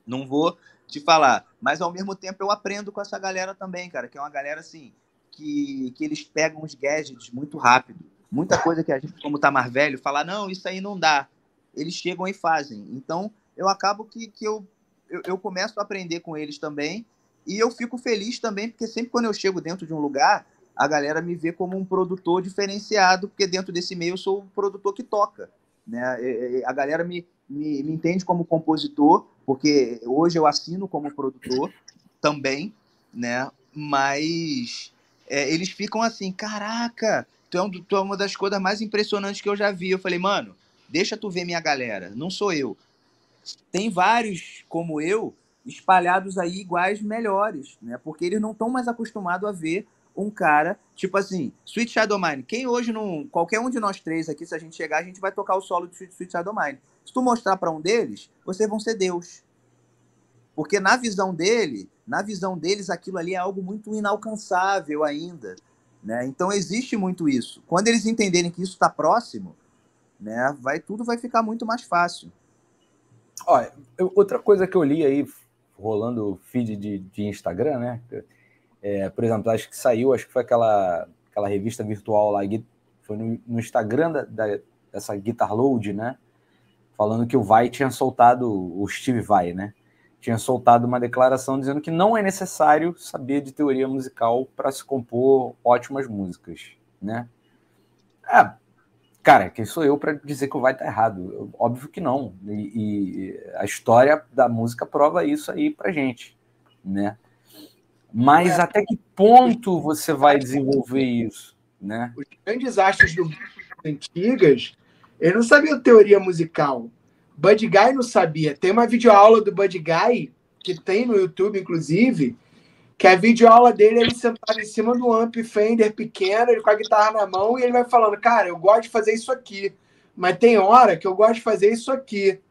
Não vou te falar, mas ao mesmo tempo eu aprendo com essa galera também, cara, que é uma galera assim que, que eles pegam os gadgets muito rápido. Muita coisa que a gente, como tá mais velho, fala não, isso aí não dá. Eles chegam e fazem. Então eu acabo que, que eu, eu, eu começo a aprender com eles também e eu fico feliz também, porque sempre quando eu chego dentro de um lugar, a galera me vê como um produtor diferenciado, porque dentro desse meio eu sou o produtor que toca. Né? A galera me, me, me entende como compositor, porque hoje eu assino como produtor também, né? mas é, eles ficam assim: caraca, tu é, um, tu é uma das coisas mais impressionantes que eu já vi. Eu falei, mano, deixa tu ver minha galera, não sou eu. Tem vários como eu espalhados aí iguais melhores, né? Porque eles não estão mais acostumados a ver um cara, tipo assim, Sweet Shadow Mine. Quem hoje não. Qualquer um de nós três aqui, se a gente chegar, a gente vai tocar o solo de Sweet, Shadow Mine. Se tu mostrar para um deles, vocês vão ser Deus. Porque na visão dele, na visão deles, aquilo ali é algo muito inalcançável ainda. Né? Então existe muito isso. Quando eles entenderem que isso está próximo, né, vai tudo vai ficar muito mais fácil. Olha, outra coisa que eu li aí rolando feed de, de Instagram, né? É, por exemplo, acho que saiu, acho que foi aquela, aquela revista virtual lá, foi no, no Instagram da, da, dessa Guitar Load, né? Falando que o Vai tinha soltado, o Steve Vai, né? Tinha soltado uma declaração dizendo que não é necessário saber de teoria musical para se compor ótimas músicas, né? É, Cara, quem sou eu para dizer que o vai estar tá errado? Óbvio que não. E, e, a história da música prova isso aí pra gente, né? Mas é. até que ponto você vai desenvolver isso, né? Os grandes astros do antigas, eles não sabiam teoria musical. Bud Guy não sabia. Tem uma videoaula do Bud Guy que tem no YouTube, inclusive, que a videoaula dele ele sentado em cima do amp Fender pequeno, ele com a guitarra na mão, e ele vai falando, cara, eu gosto de fazer isso aqui, mas tem hora que eu gosto de fazer isso aqui.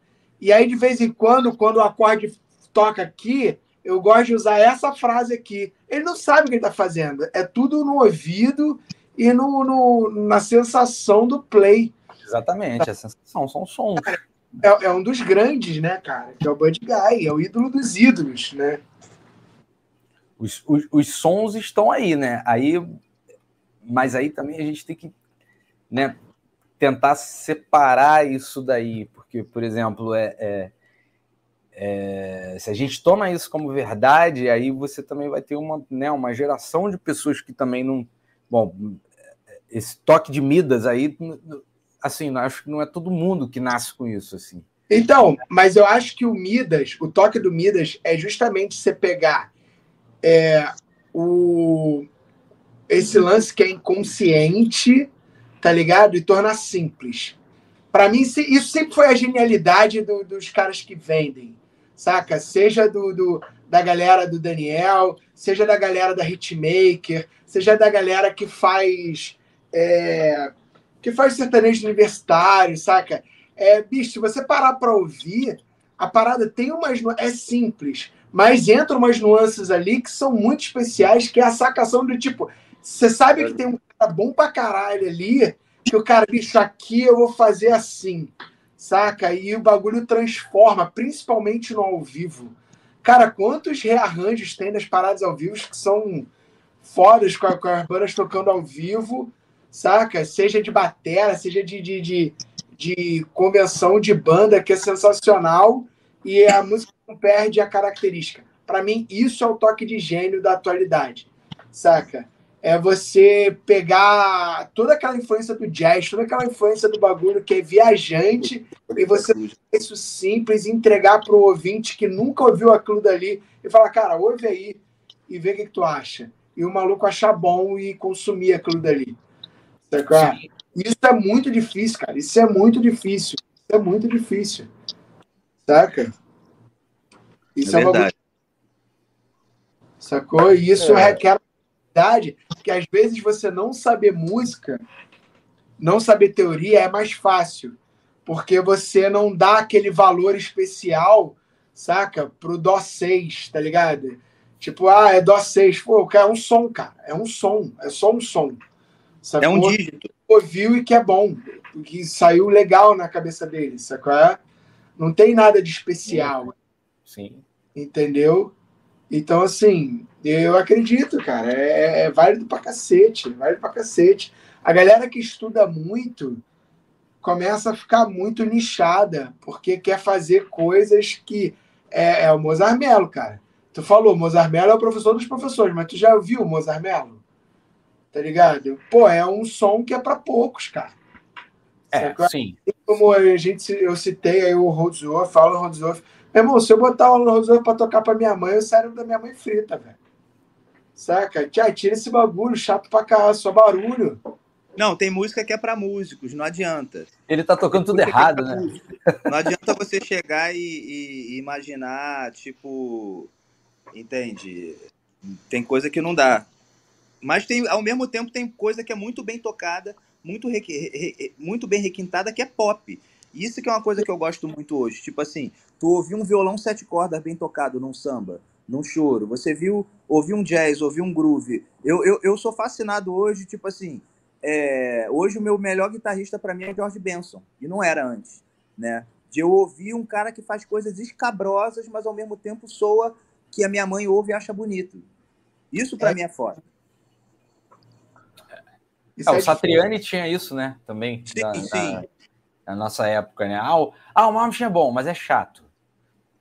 E aí, de vez em quando, quando o acorde toca aqui, eu gosto de usar essa frase aqui. Ele não sabe o que ele está fazendo. É tudo no ouvido e no, no, na sensação do play. Exatamente, a sensação, são sons. É, é um dos grandes, né, cara? Que é o Bud Guy, é o ídolo dos ídolos, né? Os, os, os sons estão aí, né? Aí, mas aí também a gente tem que, né? tentar separar isso daí, porque, por exemplo, é, é, é, se a gente toma isso como verdade, aí você também vai ter uma, né, uma geração de pessoas que também não. Bom, esse toque de Midas aí, assim, acho que não é todo mundo que nasce com isso, assim. Então, mas eu acho que o Midas, o toque do Midas é justamente você pegar é, o, esse lance que é inconsciente, tá ligado? E tornar simples. Para mim, isso sempre foi a genialidade do, dos caras que vendem, saca? Seja do, do, da galera do Daniel, seja da galera da Hitmaker, seja da galera que faz é, que faz sertanejo universitário, saca? É, bicho, se você parar para ouvir, a parada tem umas. É simples, mas entra umas nuances ali que são muito especiais, que é a sacação do tipo. Você sabe que tem um cara bom pra caralho ali, que o cara, bicho, aqui eu vou fazer assim, saca? E o bagulho transforma, principalmente no ao vivo. Cara, quantos rearranjos tem das paradas ao vivo que são fodas com, com as bandas tocando ao vivo saca? Seja de batera, seja de, de, de, de convenção de banda, que é sensacional, e a música não perde a característica. Para mim, isso é o toque de gênio da atualidade, saca? É você pegar toda aquela influência do jazz, toda aquela influência do bagulho que é viajante, e você isso simples, entregar para o ouvinte que nunca ouviu aquilo dali, e falar, cara, ouve aí e vê o que, que tu acha. E o maluco achar bom e consumir aquilo dali. Saca? Isso é muito difícil, cara. Isso é muito difícil. Isso é muito difícil. Saca? Isso é, é verdade. Sacou? E isso é. requer habilidade que às vezes você não saber música, não saber teoria é mais fácil. Porque você não dá aquele valor especial, saca? Pro Dó 6, tá ligado? Tipo, ah, é Dó 6. Pô, é um som, cara. É um som. É só um som. Sacou? É um dígito. Ouviu e que é bom, que saiu legal na cabeça dele, sacou? É? Não tem nada de especial. Sim. Entendeu? Então, assim, eu acredito, cara, é, é válido pra cacete, válido pra cacete. A galera que estuda muito começa a ficar muito nichada, porque quer fazer coisas que. É, é o Mozart Mello, cara. Tu falou, Mozart Mello é o professor dos professores, mas tu já viu o Mozart Mello? tá ligado? Pô, é um som que é para poucos, cara. É, sim. Como a gente, eu citei aí o Rodzor, falo o Rodzor. Meu irmão, se eu botar o Rodzor pra tocar pra minha mãe, o cérebro da minha mãe frita, velho. Saca? Tia, tira esse bagulho, chato pra caralho, só barulho. Não, tem música que é para músicos, não adianta. Ele tá tocando tudo errado, é né? Não adianta você chegar e, e, e, imaginar, tipo. Entende? Tem coisa que não dá. Mas tem, ao mesmo tempo tem coisa que é muito bem tocada, muito, re, re, muito bem requintada, que é pop. Isso que é uma coisa que eu gosto muito hoje. Tipo assim, tu ouviu um violão sete cordas bem tocado num samba, num choro. Você viu, ouviu um jazz, ouviu um groove. Eu, eu, eu sou fascinado hoje, tipo assim, é, hoje o meu melhor guitarrista para mim é George Benson. E não era antes, né? De eu ouvir um cara que faz coisas escabrosas, mas ao mesmo tempo soa que a minha mãe ouve e acha bonito. Isso para é. mim é foda. É, o Satriani tinha isso, né? Também. Sim, na, sim. Na, na, nossa época, né? Ah, o, ah, o é bom, mas é chato.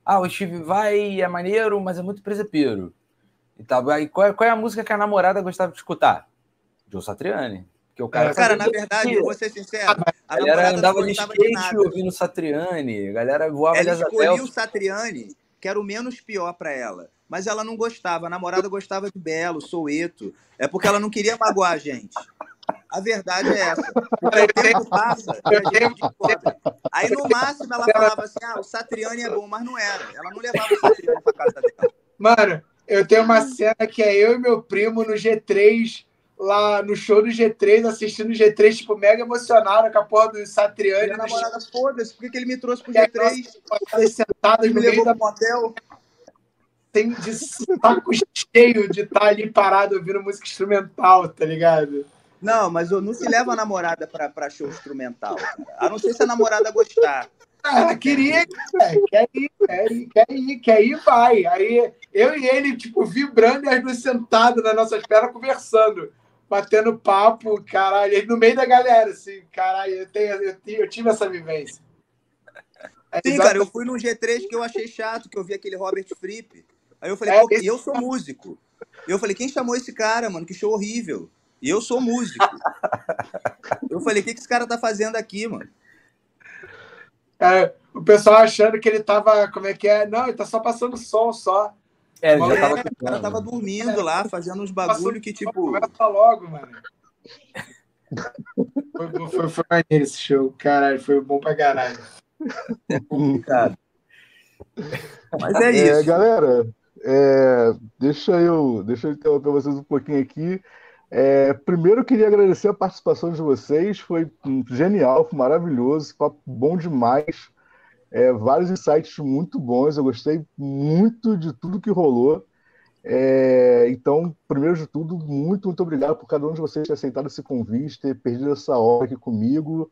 Ah, o Steve vai é maneiro, mas é muito presepeiro. E tal. Aí, qual, qual é a música que a namorada gostava de escutar? Joe Satriani. Que o cara, cara na verdade, eu vou ser sincero. A, a galera andava de skate de ouvindo Satriani. A galera voava ela de escolheu o Satriani, que era o menos pior para ela. Mas ela não gostava. A namorada gostava de Belo, Soueto. É porque ela não queria magoar a gente. A verdade é essa. Porque o tempo passa e a gente descobre. Aí, no máximo, ela falava assim: ah, o Satriani é bom, mas não era. Ela não levava o Satriani pra casa dela. Mano, eu tenho uma cena que é eu e meu primo no G3, lá no show do G3, assistindo o G3, tipo, mega emocionado com a porra do Satriani. Minha namorada, foda-se, por que, que ele me trouxe pro G3? Sentadas no meio da motel. Tem de saco cheio de estar tá ali parado ouvindo música instrumental, tá ligado? Não, mas eu não se leva a namorada pra, pra show instrumental. Cara. A não ser se a namorada gostar. Ah, queria, quer ir, quer ir, quer ir, quer ir, vai. Aí eu e ele, tipo, vibrando e as duas sentadas nas nossas pernas conversando. batendo papo, caralho, no meio da galera, assim, caralho, eu, tenho, eu, eu tive essa vivência. É Sim, cara, eu fui num G3 que eu achei chato, que eu vi aquele Robert Fripp. Aí eu falei, é, pô, esse... eu sou músico. Eu falei, quem chamou esse cara, mano? Que show horrível. E eu sou músico. eu falei, o que, que esse cara tá fazendo aqui, mano? É, o pessoal achando que ele tava, como é que é? Não, ele tá só passando som só. É, ele já tava, é, o cara tava dormindo é, lá, fazendo uns bagulho que, tipo. Começa logo, mano. foi, foi, foi maneiro esse show, caralho, foi bom pra caralho. É complicado. Mas é, é isso. É, galera, é, deixa, eu, deixa eu interromper vocês um pouquinho aqui. É, primeiro, eu queria agradecer a participação de vocês, foi genial, foi maravilhoso, bom demais. É, vários insights muito bons, eu gostei muito de tudo que rolou. É, então, primeiro de tudo, muito, muito obrigado por cada um de vocês ter aceitado esse convite, ter perdido essa hora aqui comigo.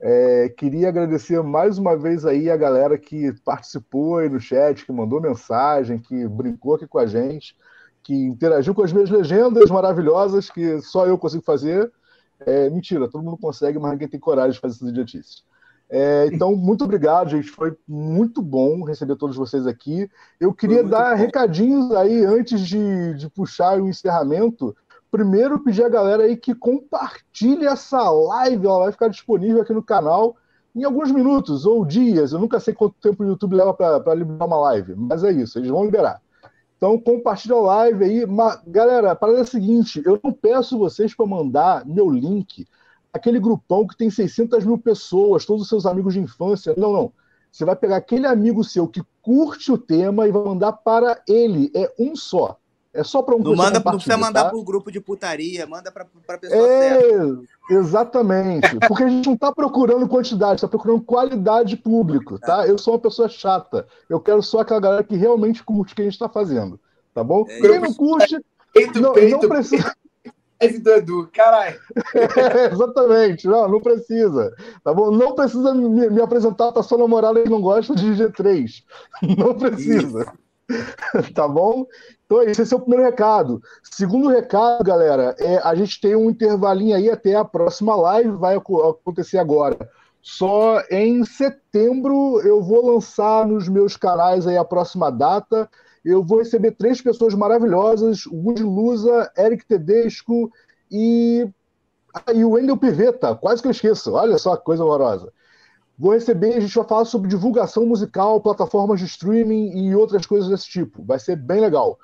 É, queria agradecer mais uma vez aí a galera que participou aí no chat, que mandou mensagem, que brincou aqui com a gente, que interagiu com as minhas legendas maravilhosas, que só eu consigo fazer. É, mentira, todo mundo consegue, mas ninguém tem coragem de fazer essas idiotices. É, então, muito obrigado, gente. Foi muito bom receber todos vocês aqui. Eu queria dar bom. recadinhos aí antes de, de puxar o encerramento Primeiro, pedir a galera aí que compartilhe essa live, ela vai ficar disponível aqui no canal em alguns minutos ou dias. Eu nunca sei quanto tempo o YouTube leva para liberar uma live, mas é isso, eles vão liberar. Então, compartilha a live aí. Mas, galera, a parada é a seguinte: eu não peço vocês para mandar meu link, aquele grupão que tem 600 mil pessoas, todos os seus amigos de infância. Não, não. Você vai pegar aquele amigo seu que curte o tema e vai mandar para ele. É um só. É só para um Não manda, não precisa mandar tá? para o grupo de putaria, manda para a pessoa é, certa. Exatamente. Porque a gente não está procurando quantidade, está procurando qualidade público, tá? Eu sou uma pessoa chata. Eu quero só aquela galera que realmente curte o que a gente está fazendo, tá bom? É, Quem não curte, peito, não, peito, não precisa. É do Edu, caralho. É, exatamente, não, não precisa. Tá bom? Não precisa me, me apresentar para sua namorada que não gosta de G3. Não precisa. Isso. tá bom? Então, esse é o primeiro recado. Segundo recado, galera, é, a gente tem um intervalinho aí até a próxima live, vai acontecer agora. Só em setembro eu vou lançar nos meus canais aí a próxima data. Eu vou receber três pessoas maravilhosas: Woody Lusa, Eric Tedesco e, ah, e o Wendel Piveta. Quase que eu esqueço. Olha só que coisa horrorosa. Vou receber, a gente vai falar sobre divulgação musical, plataformas de streaming e outras coisas desse tipo. Vai ser bem legal.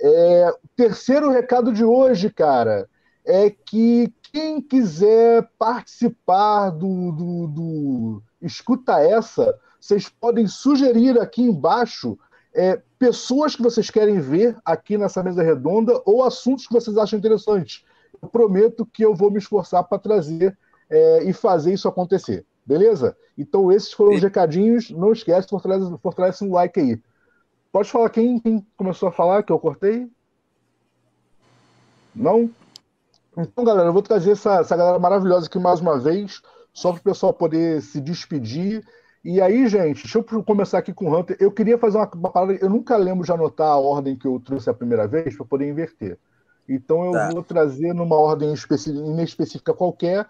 É, o terceiro recado de hoje, cara, é que quem quiser participar do, do, do Escuta Essa, vocês podem sugerir aqui embaixo é, pessoas que vocês querem ver aqui nessa mesa redonda ou assuntos que vocês acham interessantes. Eu prometo que eu vou me esforçar para trazer é, e fazer isso acontecer. Beleza? Então, esses foram os recadinhos. Não esquece, fortalece, fortalece um like aí. Pode falar quem, quem começou a falar, que eu cortei? Não? Então, galera, eu vou trazer essa, essa galera maravilhosa aqui mais uma vez, só para o pessoal poder se despedir. E aí, gente, deixa eu começar aqui com o Hunter. Eu queria fazer uma, uma parada. Eu nunca lembro de anotar a ordem que eu trouxe a primeira vez para poder inverter. Então eu tá. vou trazer numa ordem inespecífica qualquer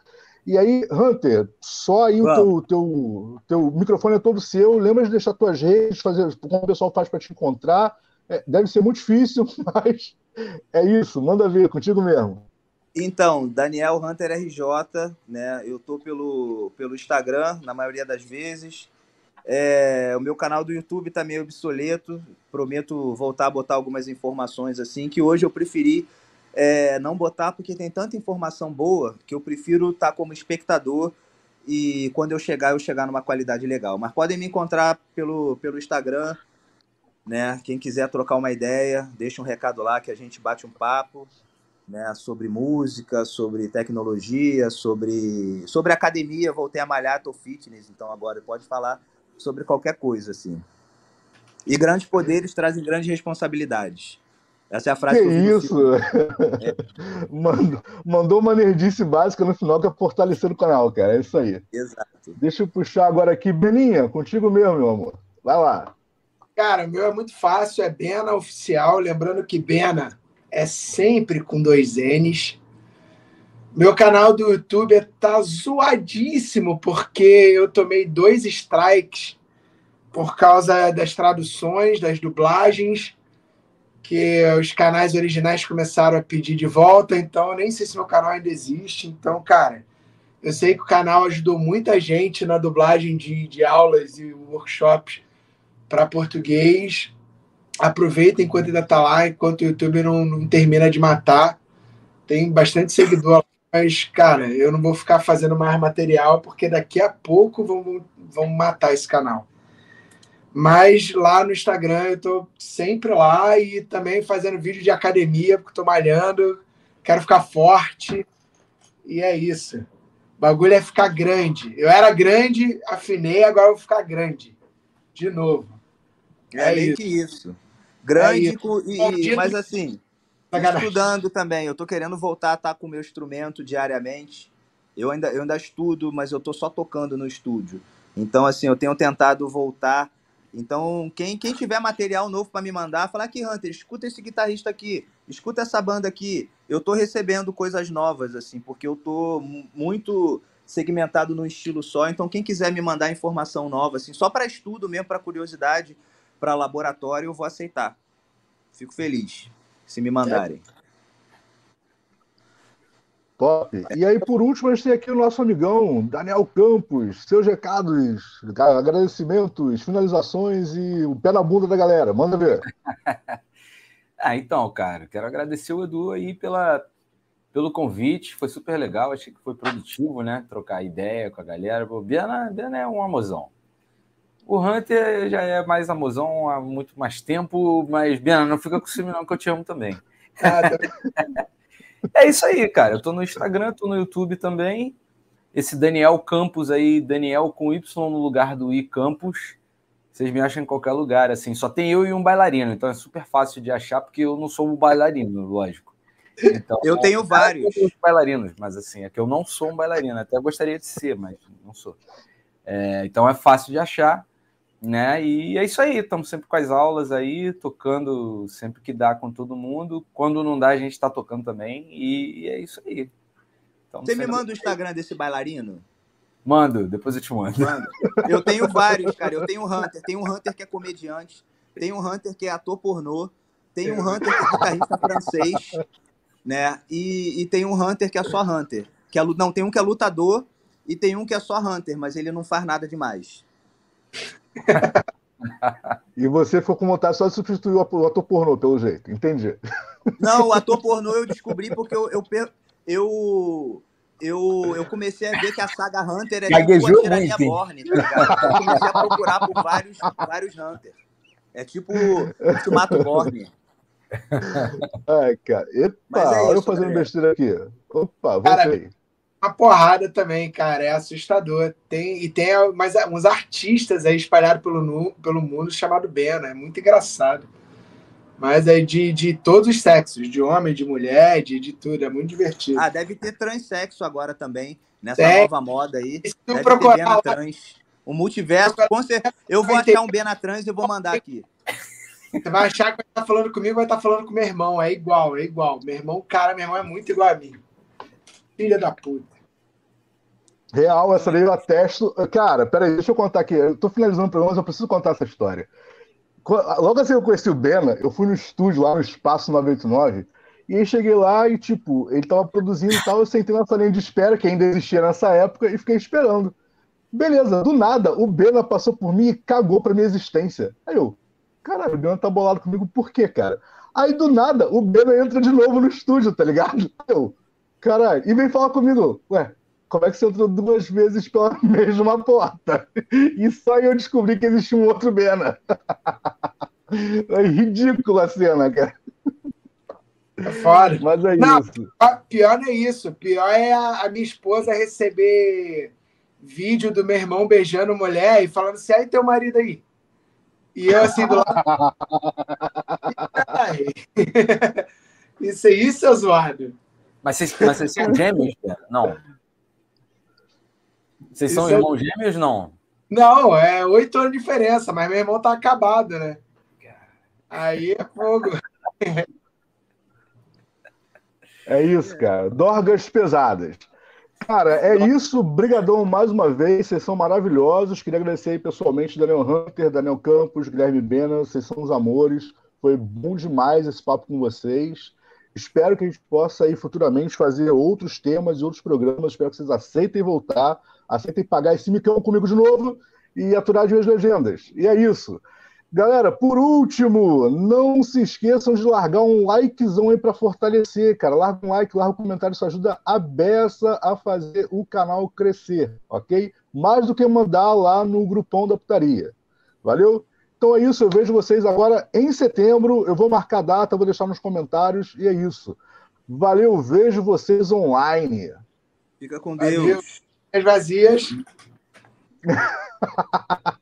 e aí, Hunter, só aí o teu, teu, teu microfone é todo seu. Lembra de deixar tuas redes, fazer como o pessoal faz para te encontrar. É, deve ser muito difícil, mas é isso. Manda ver, contigo mesmo. Então, Daniel Hunter RJ, né? Eu tô pelo, pelo Instagram, na maioria das vezes. É, o meu canal do YouTube tá meio obsoleto. Prometo voltar a botar algumas informações assim, que hoje eu preferi é, não botar porque tem tanta informação boa que eu prefiro estar tá como espectador e quando eu chegar, eu chegar numa qualidade legal. Mas podem me encontrar pelo, pelo Instagram, né? Quem quiser trocar uma ideia, deixa um recado lá que a gente bate um papo, né? Sobre música, sobre tecnologia, sobre, sobre academia. Voltei a malhar, tô fitness, então agora pode falar sobre qualquer coisa, assim. E grandes poderes trazem grandes responsabilidades. Essa é a frase que, que eu isso? É. mandou, mandou uma nerdice básica no final que é fortalecer o canal, cara. É isso aí. Exato. Deixa eu puxar agora aqui. Beninha, contigo mesmo, meu amor. Vai lá. Cara, o meu é muito fácil, é Bena Oficial. Lembrando que Bena é sempre com dois N's. Meu canal do YouTube tá zoadíssimo, porque eu tomei dois strikes por causa das traduções, das dublagens, que os canais originais começaram a pedir de volta, então nem sei se meu canal ainda existe. Então, cara, eu sei que o canal ajudou muita gente na dublagem de, de aulas e workshops para português. Aproveita enquanto ainda está lá, enquanto o YouTube não, não termina de matar. Tem bastante seguidor mas, cara, eu não vou ficar fazendo mais material porque daqui a pouco vão, vão matar esse canal. Mas lá no Instagram eu tô sempre lá e também fazendo vídeo de academia, porque tô malhando, quero ficar forte. E é isso. O bagulho é ficar grande. Eu era grande, afinei, agora eu vou ficar grande. De novo. É, é meio isso. que isso. Grande, é isso. E, mas assim, estudando também. Eu tô querendo voltar a estar com o meu instrumento diariamente. Eu ainda, eu ainda estudo, mas eu tô só tocando no estúdio. Então, assim, eu tenho tentado voltar. Então, quem, quem tiver material novo para me mandar, falar aqui, Hunter, escuta esse guitarrista aqui, escuta essa banda aqui. Eu tô recebendo coisas novas, assim, porque eu tô muito segmentado num estilo só. Então, quem quiser me mandar informação nova, assim, só para estudo mesmo, para curiosidade, para laboratório, eu vou aceitar. Fico feliz se me mandarem. Top. E aí, por último, a gente tem aqui o nosso amigão, Daniel Campos. Seus recados, agradecimentos, finalizações e o pé na bunda da galera. Manda ver. ah, então, cara, quero agradecer o Edu aí pela, pelo convite. Foi super legal, achei que foi produtivo, né? Trocar ideia com a galera. O Biana, Biana é um amozão. O Hunter já é mais amozão há muito mais tempo, mas, Biana, não fica com ciúme não, que eu te amo também. é isso aí, cara. Eu tô no Instagram, tô no YouTube também. Esse Daniel Campos aí, Daniel com Y no lugar do I Campos. Vocês me acham em qualquer lugar, assim. Só tem eu e um bailarino, então é super fácil de achar, porque eu não sou um bailarino, lógico. Então, eu tenho vários bailarinos, mas assim, é que eu não sou um bailarino. Até gostaria de ser, mas não sou. É, então é fácil de achar né? E é isso aí, estamos sempre com as aulas aí, tocando sempre que dá com todo mundo. Quando não dá, a gente está tocando também, e, é isso aí. Então, Você me manda o Instagram desse bailarino? Mando, depois eu te mando. mando. Eu tenho vários, cara. Eu tenho o Hunter, tem um Hunter que é comediante, tem um Hunter que é ator pornô, tem um Hunter que é guitarrista francês, né? E, e tem um Hunter que é só Hunter. Que é, não, tem um que é lutador e tem um que é só Hunter, mas ele não faz nada demais e você ficou com vontade só de substituir o ator pornô, pelo jeito. Entendi. Não, o ator pornô eu descobri porque eu, eu, eu, eu, eu comecei a ver que a saga Hunter é tipo a Tirania Borne, tá ligado? Eu comecei a procurar por vários, vários Hunter. É tipo o Mato Borne. Ai, cara. Epa, é olha eu fazendo besteira aqui. Opa, voltei. Cara, uma porrada também, cara. É assustador. Tem, e tem mais uns artistas aí espalhados pelo, pelo mundo chamado Bena. É muito engraçado. Mas é de, de todos os sexos, de homem, de mulher, de, de tudo. É muito divertido. Ah, deve ter transexo agora também, nessa é. nova moda aí. Se deve procurar ter Bena trans. O multiverso, com certeza. Eu vou achar um Bena trans e vou mandar aqui. Você vai achar que vai estar falando comigo, vai estar falando com meu irmão. É igual, é igual. Meu irmão, cara, meu irmão é muito igual a mim. Filha da puta. Real, essa daí eu atesto. Cara, peraí, deixa eu contar aqui. Eu tô finalizando o programa, mas eu preciso contar essa história. Logo assim que eu conheci o Bena, eu fui no estúdio lá no Espaço 989, e aí cheguei lá e, tipo, ele tava produzindo e tal, eu sentei na salinha de espera, que ainda existia nessa época, e fiquei esperando. Beleza, do nada, o Bena passou por mim e cagou pra minha existência. Aí eu, caralho, o Bena tá bolado comigo, por quê, cara? Aí do nada, o Bena entra de novo no estúdio, tá ligado? Aí eu, Caralho, e vem falar comigo, ué, como é que você entrou duas vezes pela mesma porta? E só eu descobri que existia um outro Bena. É ridícula a cena, cara. É foda. Mas é não, isso. Pior não é isso. Pior é a, a, minha esposa receber vídeo do meu irmão beijando mulher e falando assim, aí teu marido aí. E eu assim do lado. isso aí, seu zoado. Mas vocês, mas vocês são gêmeos, cara? Não. Vocês são Isso é- irmãos é... gêmeos, não? Não, é oito anos de diferença, mas meu irmão tá acabado, né? Aí é fogo. É isso, cara. Dorgas pesadas. Cara, é isso. Brigadão mais uma vez. Vocês são maravilhosos. Queria agradecer aí pessoalmente Daniel Hunter, Daniel Campos, Guilherme Bena. Vocês são os amores. Foi bom demais esse papo com vocês. Espero que a gente possa aí futuramente fazer outros temas e outros programas. Espero que vocês aceitem voltar, aceitem pagar esse micão comigo de novo e aturar as minhas legendas. E é isso. Galera, por último, não se esqueçam de largar um likezão aí para fortalecer, cara. Larga um like, larga um comentário, isso ajuda a beça a fazer o canal crescer, ok? Mais do que mandar lá no grupão da putaria. Valeu? Então é isso, eu vejo vocês agora em setembro. Eu vou marcar a data, vou deixar nos comentários e é isso. Valeu, vejo vocês online. Fica com Deus. As vazias.